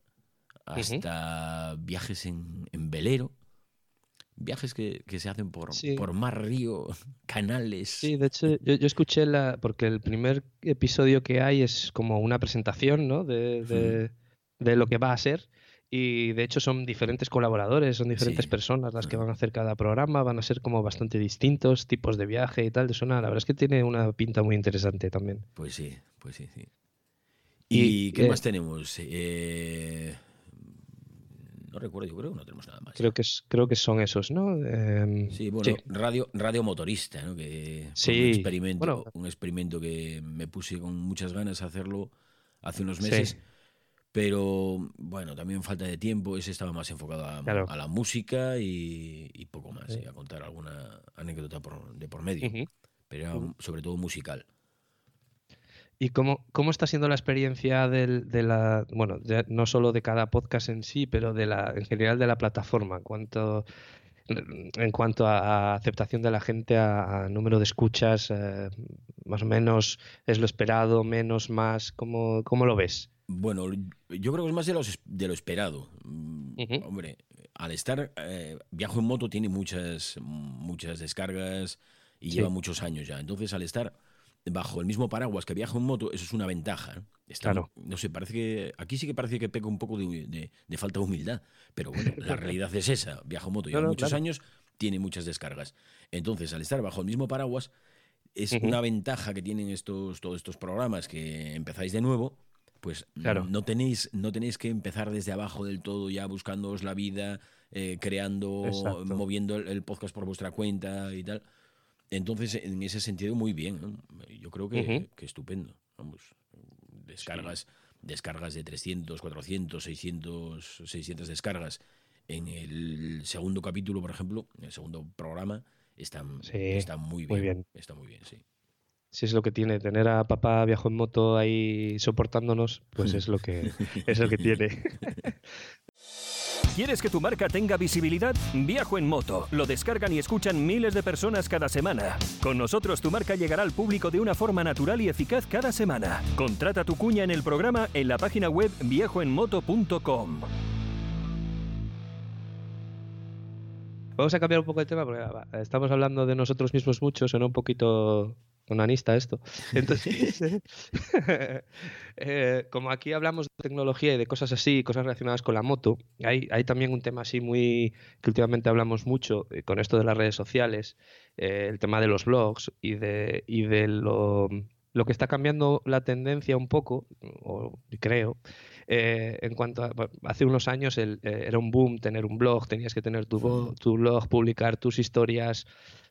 hasta viajes en, en velero, viajes que, que se hacen por, Sí. por mar, río, canales. Sí, de hecho, yo, yo escuché la. Porque el primer episodio que hay es como una presentación, ¿no? De, de, de lo que va a ser. Y de hecho son diferentes colaboradores, son diferentes Sí. personas las que van a hacer cada programa, van a ser como bastante distintos, tipos de viaje y tal. De suena, la verdad es que tiene una pinta muy interesante también. Pues sí, pues sí, sí. Y, ¿Y, qué eh, más tenemos? Eh, no recuerdo, yo creo que no tenemos nada más. Creo que, es, creo que son esos, ¿no? Em, Sí, bueno, sí. radio, radio motorista, ¿no? Que Sí, un experimento, bueno. un experimento que me puse con muchas ganas de hacerlo hace unos Sí. meses. Pero bueno, también falta de tiempo. Ese estaba más enfocado a, Claro. a la música y, y poco más, Sí. y a contar alguna anécdota por- de por medio. Pero era sobre todo musical. ¿Y cómo, cómo está siendo la experiencia del, de la, bueno, ya no solo de cada podcast en sí, pero de la, en general de la plataforma? ¿Cuánto, en cuanto a, aceptación de la gente, a, a número de escuchas, eh, más o menos es lo esperado, menos, más, ¿cómo, cómo lo ves? Bueno, yo creo que es más de, los, de lo esperado. Hombre, al estar eh, Viajo en Moto tiene muchas, muchas descargas y Sí. lleva muchos años ya. Entonces, al estar bajo el mismo paraguas que Viajo en Moto, eso es una ventaja. ¿eh? Está- Claro. No sé, parece que aquí sí que parece que peca un poco de, de- de falta de humildad, pero bueno, la realidad es esa. Viajo en Moto lleva No, no, muchos claro. años, tiene muchas descargas. Entonces, al estar bajo el mismo paraguas, es una ventaja que tienen estos, todos estos programas que empezáis de nuevo, pues Claro. no, tenéis, no tenéis que empezar desde abajo del todo ya buscándoos la vida, eh, creando, Exacto. moviendo el, el podcast por vuestra cuenta y tal. Entonces, en ese sentido, muy bien. ¿no? Yo creo que, que estupendo. Vamos, descargas, descargas de 300, 400, 600, 600 descargas. En el segundo capítulo, por ejemplo, en el segundo programa, están, Sí, están muy bien. muy bien. Está muy bien, sí. Si es lo que tiene, tener a papá viajo en moto ahí soportándonos, pues es lo que, es lo que tiene. ¿Quieres que tu marca tenga visibilidad? Viajo en moto. Lo descargan y escuchan miles de personas cada semana. Con nosotros tu marca llegará al público de una forma natural y eficaz cada semana. Contrata tu cuña en el programa en la página web viajoenmoto.com. Vamos a cambiar un poco de tema porque va, estamos hablando de nosotros mismos mucho, suena un poquito onanista esto. Entonces, eh, como aquí hablamos de tecnología y de cosas así, cosas relacionadas con la moto, hay, hay también un tema así muy que últimamente hablamos mucho eh, con esto de las redes sociales, eh, el tema de los blogs y de, y de lo, lo que está cambiando la tendencia un poco, o creo, eh, en cuanto a, hace unos años el, eh, era un boom tener un blog, tenías que tener tu, tu blog, publicar tus historias,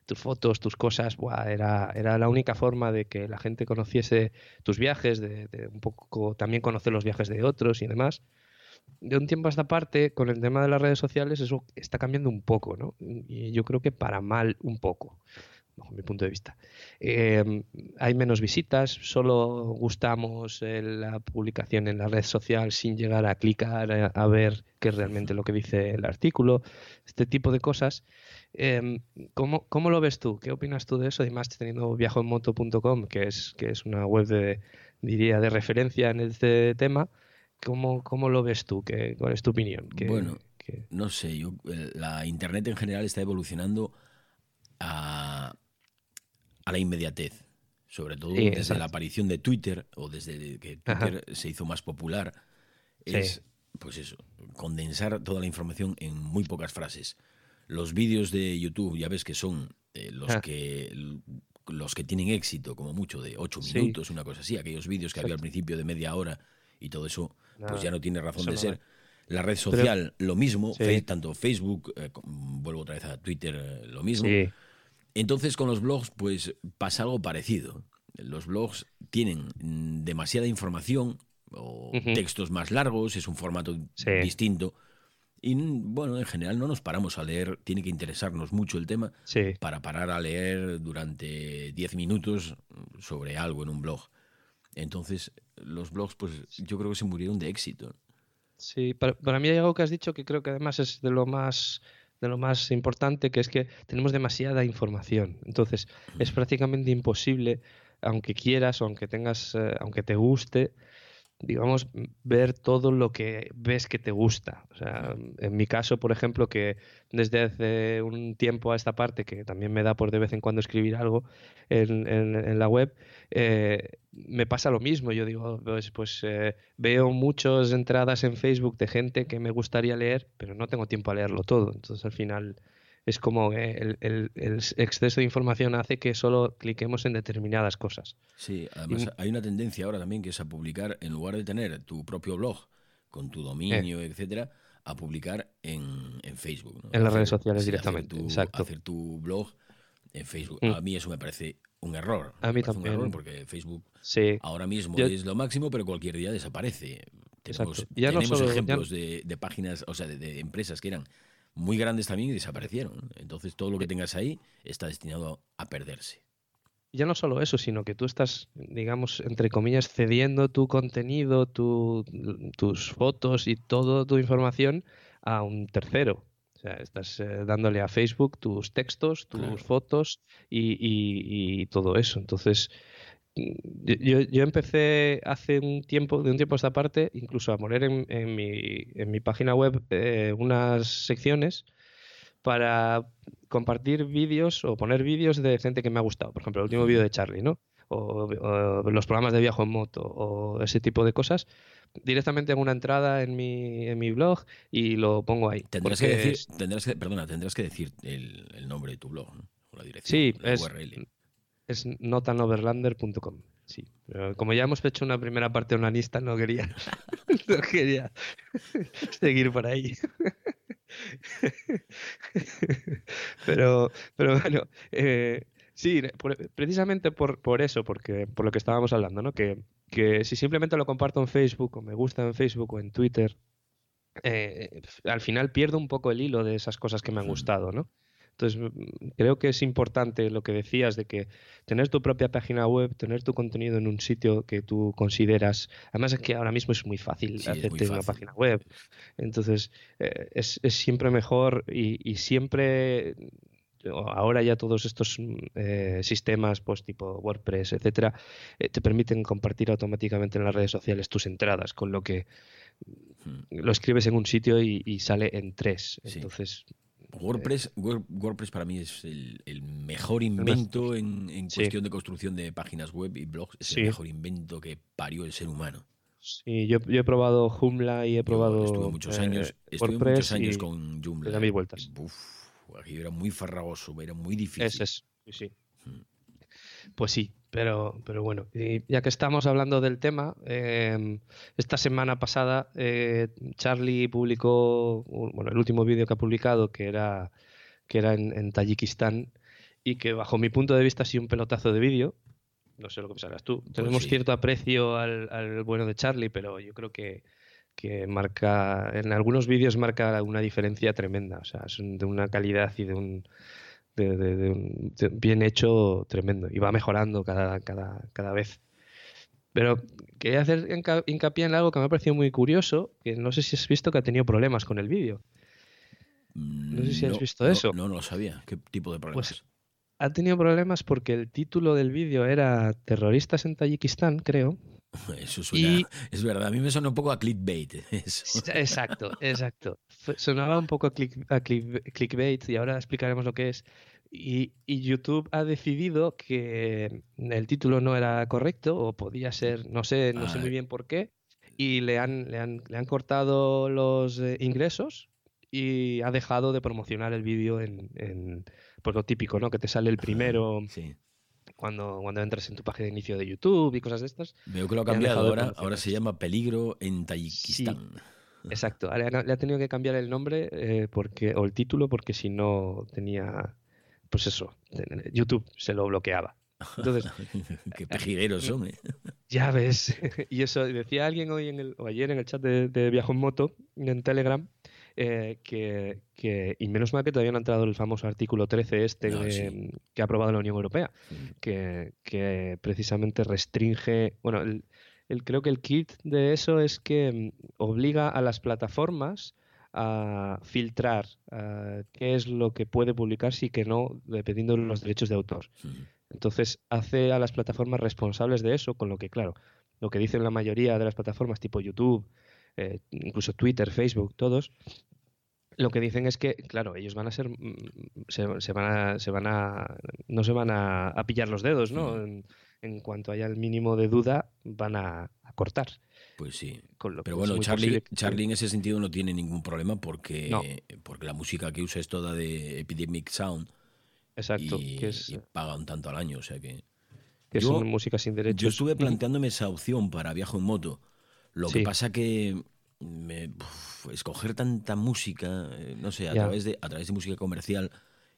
tus fotos, tus cosas, era, era la única forma de que la gente conociese tus viajes, de, un poco también conocer los viajes de otros y demás. De un tiempo a esta parte, con el tema de las redes sociales, eso está cambiando un poco, ¿no? Y yo creo que para mal un poco, bajo mi punto de vista. Eh, hay menos visitas, solo gustamos eh, la publicación en la red social sin llegar a clicar a ver qué es realmente lo que dice el artículo, este tipo de cosas. Em, ¿cómo, ¿Cómo lo ves tú? ¿Qué opinas tú de eso? Además, teniendo viajoenmoto.com, que es, que es una web de, diría, de referencia en este tema, ¿cómo, cómo lo ves tú? ¿Qué, ¿Cuál es tu opinión? ¿Qué- Bueno, qué- no sé, yo, eh, la Internet en general está evolucionando a, a la inmediatez, sobre todo Sí, desde exacto. la aparición de Twitter o desde que Ajá. Twitter se hizo más popular. Sí. Es, pues eso, condensar toda la información en muy pocas frases. Los vídeos de YouTube, ya ves que son eh, los Ah. que los que tienen éxito, como mucho de ocho Sí. minutos, una cosa así, aquellos vídeos que había al principio de media hora y todo eso, pues ya no tiene razón de no ser. La red social, lo mismo, Sí. Tanto Facebook, eh, vuelvo otra vez a Twitter, eh, lo mismo. Sí, Entonces con los blogs, pues pasa algo parecido. Los blogs tienen mm, demasiada información o textos más largos, es un formato distinto. Y bueno, en general no nos paramos a leer, tiene que interesarnos mucho el tema sí. para parar a leer durante 10 minutos sobre algo en un blog. Entonces, los blogs, pues yo creo que se murieron de éxito. Sí, para, para mí hay algo que has dicho que creo que además es de lo más de lo más importante, que es que tenemos demasiada información. Entonces, es prácticamente imposible, aunque quieras o aunque tengas, eh, aunque te guste, digamos, ver todo lo que ves que te gusta. O sea, en mi caso, por ejemplo, que desde hace un tiempo a esta parte, que también me da por de vez en cuando escribir algo en, en- en la web, eh, me pasa lo mismo. Yo digo, pues, pues eh, veo muchas entradas en Facebook de gente que me gustaría leer, pero no tengo tiempo a leerlo todo. Entonces, al final, es como eh, el, el- el exceso de información hace que solo cliquemos en determinadas cosas. Sí, además Y- hay una tendencia ahora también que es a publicar, en lugar de tener tu propio blog con tu dominio, etcétera, a publicar en, en Facebook. ¿no? En las redes sociales sí, hacer directamente, tu- exacto. Hacer tu blog en Facebook. Mm. A mí eso me parece un error. A mí parece Un error también. porque Facebook Sí, ahora mismo Yo- es lo máximo, pero cualquier día desaparece. Tenemos. Ya no tenemos ya- ejemplos de, de páginas, o sea, de, de empresas que eran muy grandes también y desaparecieron. Entonces todo lo que tengas ahí está destinado a perderse. ya no solo eso, sino que tú estás, digamos, entre comillas, cediendo tu contenido, tu- tus fotos y toda tu información a un tercero. O sea, estás eh, dándole a Facebook tus textos, tus Claro. fotos y, y- y todo eso. Entonces, yo, empecé hace un tiempo, de un tiempo a esta parte, incluso a poner en, en mi, en mi página web eh, unas secciones para compartir vídeos o poner vídeos de gente que me ha gustado. Por ejemplo, el último vídeo de Charlie, ¿no? O, o los programas de viaje en moto o ese tipo de cosas. Directamente hago una entrada en mi, en mi blog y lo pongo ahí. Tendrás que decir, es- tendrás que, perdona, tendrás que decir el, el nombre de tu blog, ¿no? O la dirección, Sí, la es- URL. Es notanoverlander.com. Sí, pero como ya hemos hecho una primera parte onanista, no quería, no quería seguir por ahí. Pero, pero bueno, eh, sí, por- precisamente por, por eso, porque por lo que estábamos hablando, ¿no? Que, que si simplemente lo comparto en Facebook o me gusta en Facebook o en Twitter, eh, al final pierdo un poco el hilo de esas cosas que me han gustado, ¿no? Entonces, mm, creo que es importante lo que decías de que tener tu propia página web, tener tu contenido en un sitio que tú consideras, además es que ahora mismo es muy fácil Sí, muy hacerte una página web, entonces eh, es, es siempre mejor y, y siempre, ahora ya todos estos mm, eh, sistemas, pues tipo WordPress, etcétera, eh, te permiten compartir automáticamente en las redes sociales tus entradas, con lo que Mm. lo escribes en un sitio y, y sale en tres. Sí. Entonces, WordPress, Word- WordPress para mí es el, el mejor invento en, en Sí. cuestión de construcción de páginas web y blogs. Es Sí. el mejor invento que parió el ser humano. sí, yo, yo he probado Joomla y he Yo probado estuve muchos eh, años, estuve muchos años y con Joomla. le da mil vueltas. Uf, aquello era muy farragoso, era muy difícil. Es, es, sí, sí. Pues sí, pero, pero bueno, y ya que estamos hablando del tema, eh, esta semana pasada eh, Charlie publicó, bueno, el último vídeo que ha publicado, que era, que era en, en Tayikistán, y que bajo mi punto de vista ha sido un pelotazo de vídeo. No sé lo que pensarás tú. Tenemos sí. cierto aprecio al, al bueno de Charlie, pero yo creo que, que marca, en algunos vídeos marca una diferencia tremenda. O sea, es un- de una calidad y de un, de, de- bien hecho tremendo y va mejorando cada, cada, cada vez. Pero quería hacer hinca- hincapié en algo que me ha parecido muy curioso, que no sé si has visto que ha tenido problemas con el vídeo. No sé si has No, visto no, eso. No, no lo sabía. ¿Qué tipo de problemas? Pues ha tenido problemas porque el título del vídeo era Terroristas en Tayikistán, creo. Eso suena, y- es verdad, a mí me suena un poco a clickbait. Eso. Exacto, exacto. Sonaba un poco a, click- a click- clickbait y ahora explicaremos lo que es. Y, y YouTube ha decidido que el título no era correcto o podía ser, no sé, no sé muy bien por qué, y le han, le han, le han cortado los eh, ingresos y ha dejado de promocionar el vídeo en, en, pues lo típico, ¿no? Que te sale el primero Sí. Cuando, cuando entras en tu página de inicio de YouTube y cosas de estas. Veo que lo ha cambiado ahora. Ahora se llama Peligro en Tayikistán. Exacto, le ha, tenido que cambiar el nombre eh, porque, o el título porque si no tenía, pues eso, YouTube se lo bloqueaba. Entonces, Qué pejideros son, ¿eh? ya ves, y eso decía alguien hoy en el, o ayer en el chat de, de Viajo en Moto, en Telegram, eh, que, que- y menos mal que todavía no ha entrado el famoso artículo 13 este No, de- sí. que ha aprobado la Unión Europea, Sí. que, que precisamente restringe, bueno, el, el- creo que el kit de eso es que mm, obliga a las plataformas a filtrar ah, qué es lo que puede publicarse y qué no, dependiendo de los derechos de autor. Entonces hace a las plataformas responsables de eso, con lo que, claro, lo que dicen la mayoría de las plataformas tipo YouTube, eh, incluso Twitter, Facebook, todos, lo que dicen es que, claro, ellos van a ser, mm, se, se van a, se van a, no se van a, a pillar los dedos, ¿no? En, en cuanto haya el mínimo de duda, van a, a cortar. Pues sí. Con lo Pero bueno, Charlie, que- Charlie en ese sentido no tiene ningún problema porque, No. porque la música que usa es toda de Epidemic Sound Exacto, y, que es, y paga un tanto al año. O sea que. que yo- una música sin derechos. Yo estuve Ujú. planteándome esa opción para Viajo en Moto. Lo que pasa que me- uf, escoger tanta música, eh, no sé, a través de a través de música comercial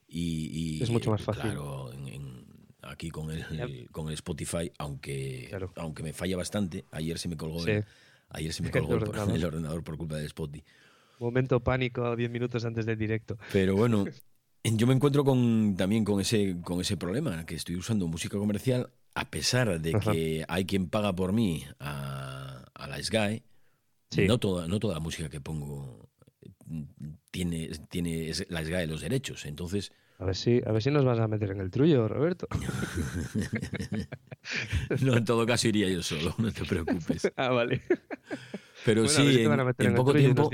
y, y, Es mucho más fácil. Claro, en- en- aquí con el, con el Spotify, aunque Claro. aunque me falla bastante, ayer se me colgó Sí. el, ayer se me colgó el, ordenador. el ordenador por culpa del Spotify. Momento pánico 10 minutos antes del directo. Pero bueno, yo me encuentro con, también con ese, con ese problema, que estoy usando música comercial, a pesar de Ajá. que hay quien paga por mí a, a la Sky, Sí. no, toda, no toda la música que pongo eh, tiene, tiene es- la Sky los derechos. Entonces, A ver si, a ver si nos vas a meter en el trullo, Roberto. no, en todo caso iría yo solo, no te preocupes. ah, vale. Pero Bueno, sí, en, poco tiempo,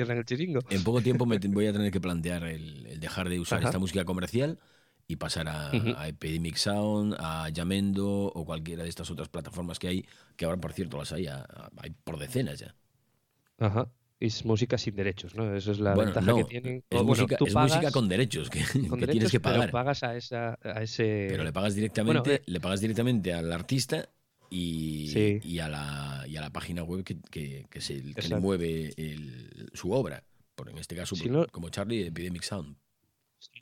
en poco tiempo me voy a tener que plantear el, el dejar de usar Ajá. esta música comercial y pasar a, Epidemic Sound, a Yamendo o cualquiera de estas otras plataformas que hay, que ahora por cierto las hay, a- a- hay por decenas ya. Ajá. Es música sin derechos, ¿no? Eso es la bueno, ventaja no, que tienen. es, O, bueno, música, tú es música pagas con derechos que, que con tienes derechos, que pagar. Pero pagas a, esa, a ese. Pero le pagas directamente, Bueno, eh, le pagas directamente al artista y, Sí. y, a, la, y a la página web que, que, que se- que le mueve el- su obra. Por en este caso, Si no- como Charlie, Epidemic Sound.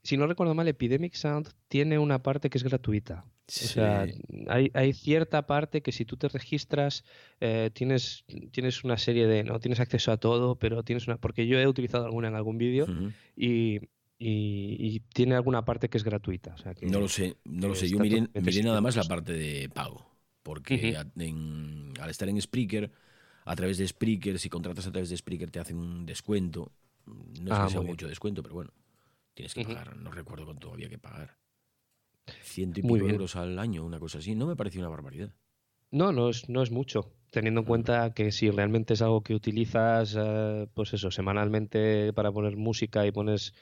Si no recuerdo mal, Epidemic Sound tiene una parte que es gratuita. O sea, Sí. hay, hay cierta parte que si tú te registras, eh, tienes, tienes una serie de. No tienes acceso a todo, pero tienes una. Porque yo he utilizado alguna en algún vídeo y, y- y tiene alguna parte que es gratuita. O sea, que, No lo sé, no lo sé. Yo miré, miré nada más la parte de pago. Porque en- al estar en Spreaker, a través de Spreaker, si contratas a través de Spreaker, te hacen un descuento. No es Ah, que sea bien. mucho descuento, pero bueno, tienes que pagar. No recuerdo cuánto había que pagar. Ciento y pico euros al año, una cosa así. No me pareció una barbaridad. No, no es, no es mucho, teniendo en cuenta que si realmente es algo que utilizas, eh, pues eso, semanalmente para poner música y pones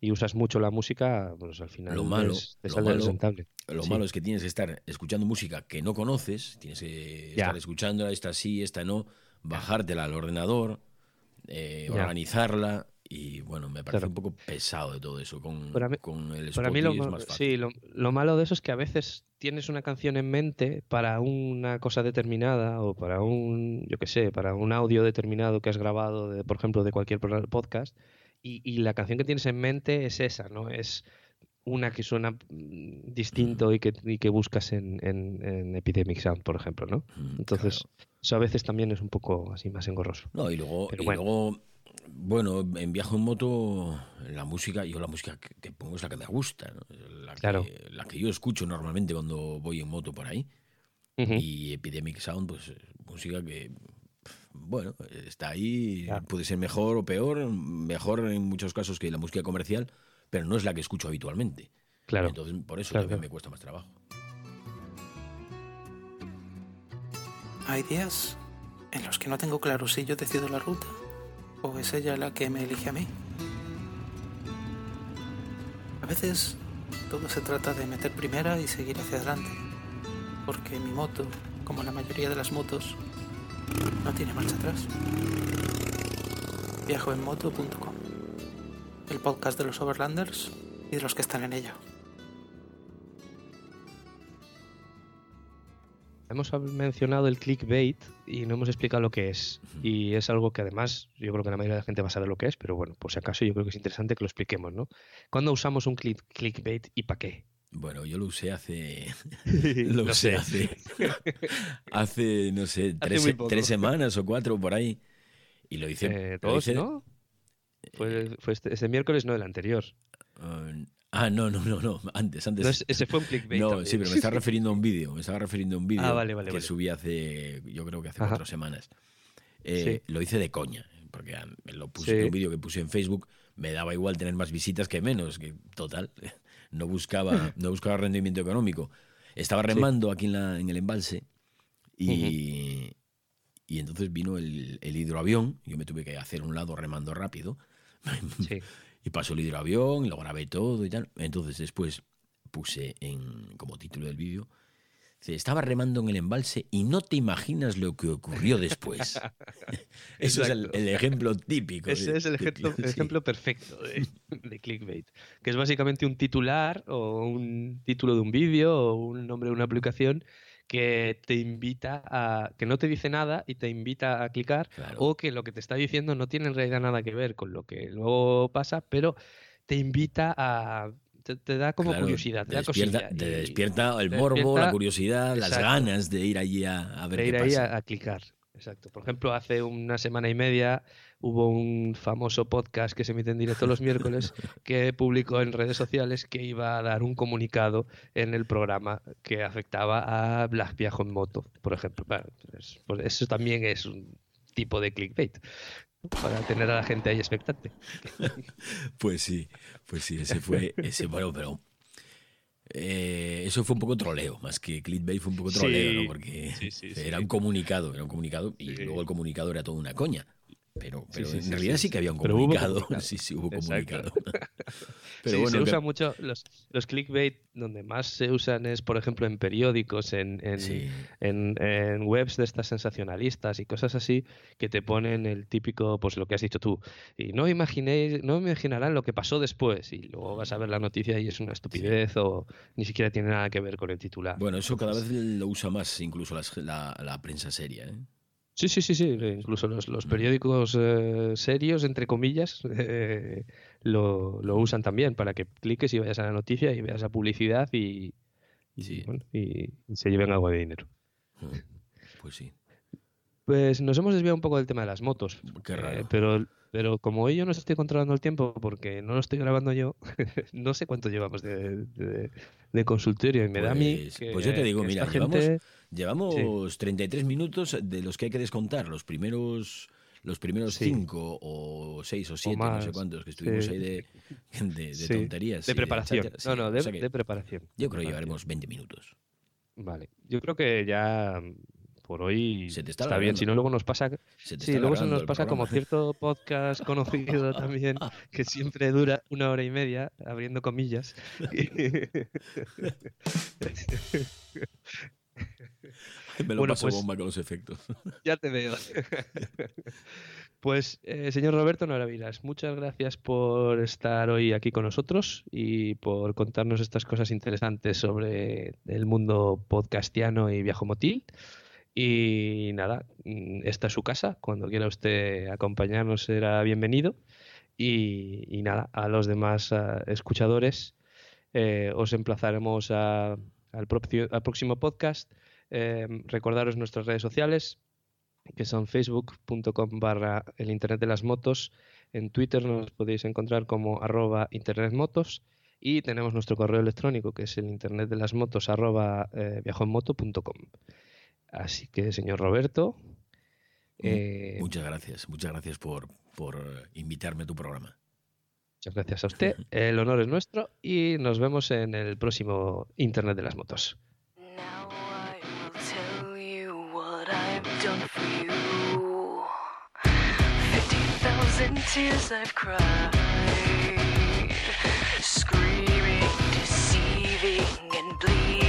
y usas mucho la música, pues al final Lo malo- es- te lo sale malo- rentable. Lo Sí. malo es que tienes que estar escuchando música que no conoces, tienes que Ya. estar escuchándola, esta sí, esta no, bajártela al ordenador, eh, organizarla y bueno, me parece Claro. un poco pesado de todo eso. Con, Para mí- con el Para mí lo, es más fácil. sí, lo, lo malo de eso es que a veces tienes una canción en mente para una cosa determinada o para un, yo qué sé, para un audio determinado que has grabado, de, por ejemplo, de cualquier podcast, y, y la canción que tienes en mente es esa, ¿no? Es una que suena mm, distinto y, que, y que buscas en, en- en Epidemic Sound, por ejemplo, ¿no? Mm, Entonces, eso a veces también es un poco así más engorroso. No, y luego, Pero y bueno. luego, bueno, en viaje en moto, la música, yo la música que, que pongo es la que me gusta, ¿no? la, Claro. que, la que yo escucho normalmente cuando voy en moto por ahí. Y Epidemic Sound, pues es música que bueno, está ahí, puede ser mejor o peor, mejor en muchos casos que la música comercial, pero no es la que escucho habitualmente. Claro. Entonces, por eso Claro, también me cuesta más trabajo. Hay días en los que no tengo claro si yo decido la ruta o es ella la que me elige a mí. A veces todo se trata de meter primera y seguir hacia adelante, porque mi moto, como la mayoría de las motos, no tiene marcha atrás. Viajoenmoto.com, el podcast de los overlanders y de los que están en ella. Hemos mencionado el clickbait y no hemos explicado lo que es. Y es algo que además yo creo que la mayoría de la gente va a saber lo que es, pero bueno, por si acaso yo creo que es interesante que lo expliquemos, ¿no? ¿Cuándo usamos un click- clickbait y para qué? Bueno, yo lo usé hace. lo usé sé. hace. hace, no sé, tres, semanas o cuatro por ahí. Y lo hice. Eh, lo dos, hice- ¿no? Fue, fue este, este miércoles, no el anterior. eh, ah, no, no, no, no. Antes, antes. No, es- ese fue un clickbait. No, también. sí, pero me estaba refiriendo a un vídeo. Me estaba refiriendo a un vídeo Ah, vale, vale, que vale. subí hace, yo creo que hace Ajá. cuatro semanas. Eh, Lo hice de coña, porque ah, lo puse, Sí. un vídeo que puse en Facebook. Me daba igual tener más visitas que menos, que total, no buscaba, no buscaba rendimiento económico. Estaba remando aquí en, la, en el embalse y, y entonces vino el, el hidroavión. Yo me tuve que hacer un lado remando rápido. Sí. Y pasó el hidroavión, y lo grabé todo y tal. Entonces después puse en, como título del vídeo, estaba remando en el embalse y no te imaginas lo que ocurrió después. Eso es el, ejemplo típico. Ese es el sí. ejemplo perfecto de, de clickbait, que es básicamente un titular o un título de un vídeo o un nombre de una aplicación que te invita a, que no te dice nada y te invita a clicar Claro. o que lo que te está diciendo no tiene en realidad nada que ver con lo que luego pasa, pero te invita a, te, te da como Claro, curiosidad, te te da despierta, te despierta el morbo, la curiosidad, las ganas de ir allí a, a ver de qué ir ahí a clicar. Exacto. Por ejemplo, hace una semana y media hubo un famoso podcast que se emite en directo los miércoles que publicó en redes sociales que iba a dar un comunicado en el programa que afectaba a Black Viajo en moto, por ejemplo. Pues, pues eso también es un tipo de clickbait para tener a la gente ahí expectante. Pues sí, pues sí, ese fue, ese, bueno, pero eh, eso fue un poco troleo, más que clickbait fue un poco troleo, Sí, ¿no? Porque sí, sí, era un comunicado, era un comunicado y luego el comunicado era toda una coña. Pero, pero sí, en sí, realidad sí, que había un comunicado. comunicado. Sí, sí, hubo Exacto. comunicado. pero bueno, se que- usa mucho, los, los clickbait donde más se usan es, por ejemplo, en periódicos, en, en, en, en webs de estas sensacionalistas y cosas así que te ponen el típico, pues lo que has dicho tú. Y no imaginéis, no imaginarán lo que pasó después. Y luego vas a ver la noticia y es una estupidez o ni siquiera tiene nada que ver con el titular. bueno, eso cada vez lo usa más incluso las- la, la prensa seria. ¿eh? Sí, sí, sí, sí. Incluso los, los periódicos eh, serios, entre comillas, eh, lo, lo usan también para que cliques y vayas a la noticia y veas la publicidad y, y, Sí. bueno, y- y se lleven algo de dinero. Mm, Pues sí. Pues nos hemos desviado un poco del tema de las motos. Qué eh, raro. pero, pero como hoy yo no estoy controlando el tiempo porque no lo estoy grabando yo, no sé cuánto llevamos de, de- de consultorio y me da a mí Pues- que, pues yo te digo, mira, llevamos- gente... Llevamos 33 minutos de los que hay que descontar. Los primeros los primeros Sí. cinco o seis o siete, no sé cuántos, que estuvimos sí. ahí de, de, de Sí, tonterías. de preparación. no, sí, no, o de, sea de preparación. Yo creo que llevaremos 20 minutos. Vale. Yo creo que ya por hoy Se te está está bien. Si no, luego nos pasa... Se te Sí, luego se nos pasa como cierto podcast conocido también, que siempre dura una hora y media, abriendo comillas. Me lo Bueno, paso pues- bomba con los efectos. Ya te veo. Pues, eh, señor Roberto Noravilas, muchas gracias por estar hoy aquí con nosotros y por contarnos estas cosas interesantes sobre el mundo podcastiano y viajomotil. Y nada, mm, esta es su casa. Cuando quiera usted acompañarnos será bienvenido. Y, nada, a los demás ah, escuchadores eh, os emplazaremos al, próximo podcast. Eh, recordaros nuestras redes sociales, que son facebook.com barra el internet de las motos. En Twitter nos podéis encontrar como arroba internetmotos y tenemos nuestro correo electrónico que es el internet de las motos arroba eh, viajoenmoto.com. Así que, señor Roberto. Eh, muchas gracias, muchas gracias por, por, eh, invitarme a tu programa. Muchas gracias a usted. El honor es nuestro y nos vemos en el próximo Internet de las Motos. bleeding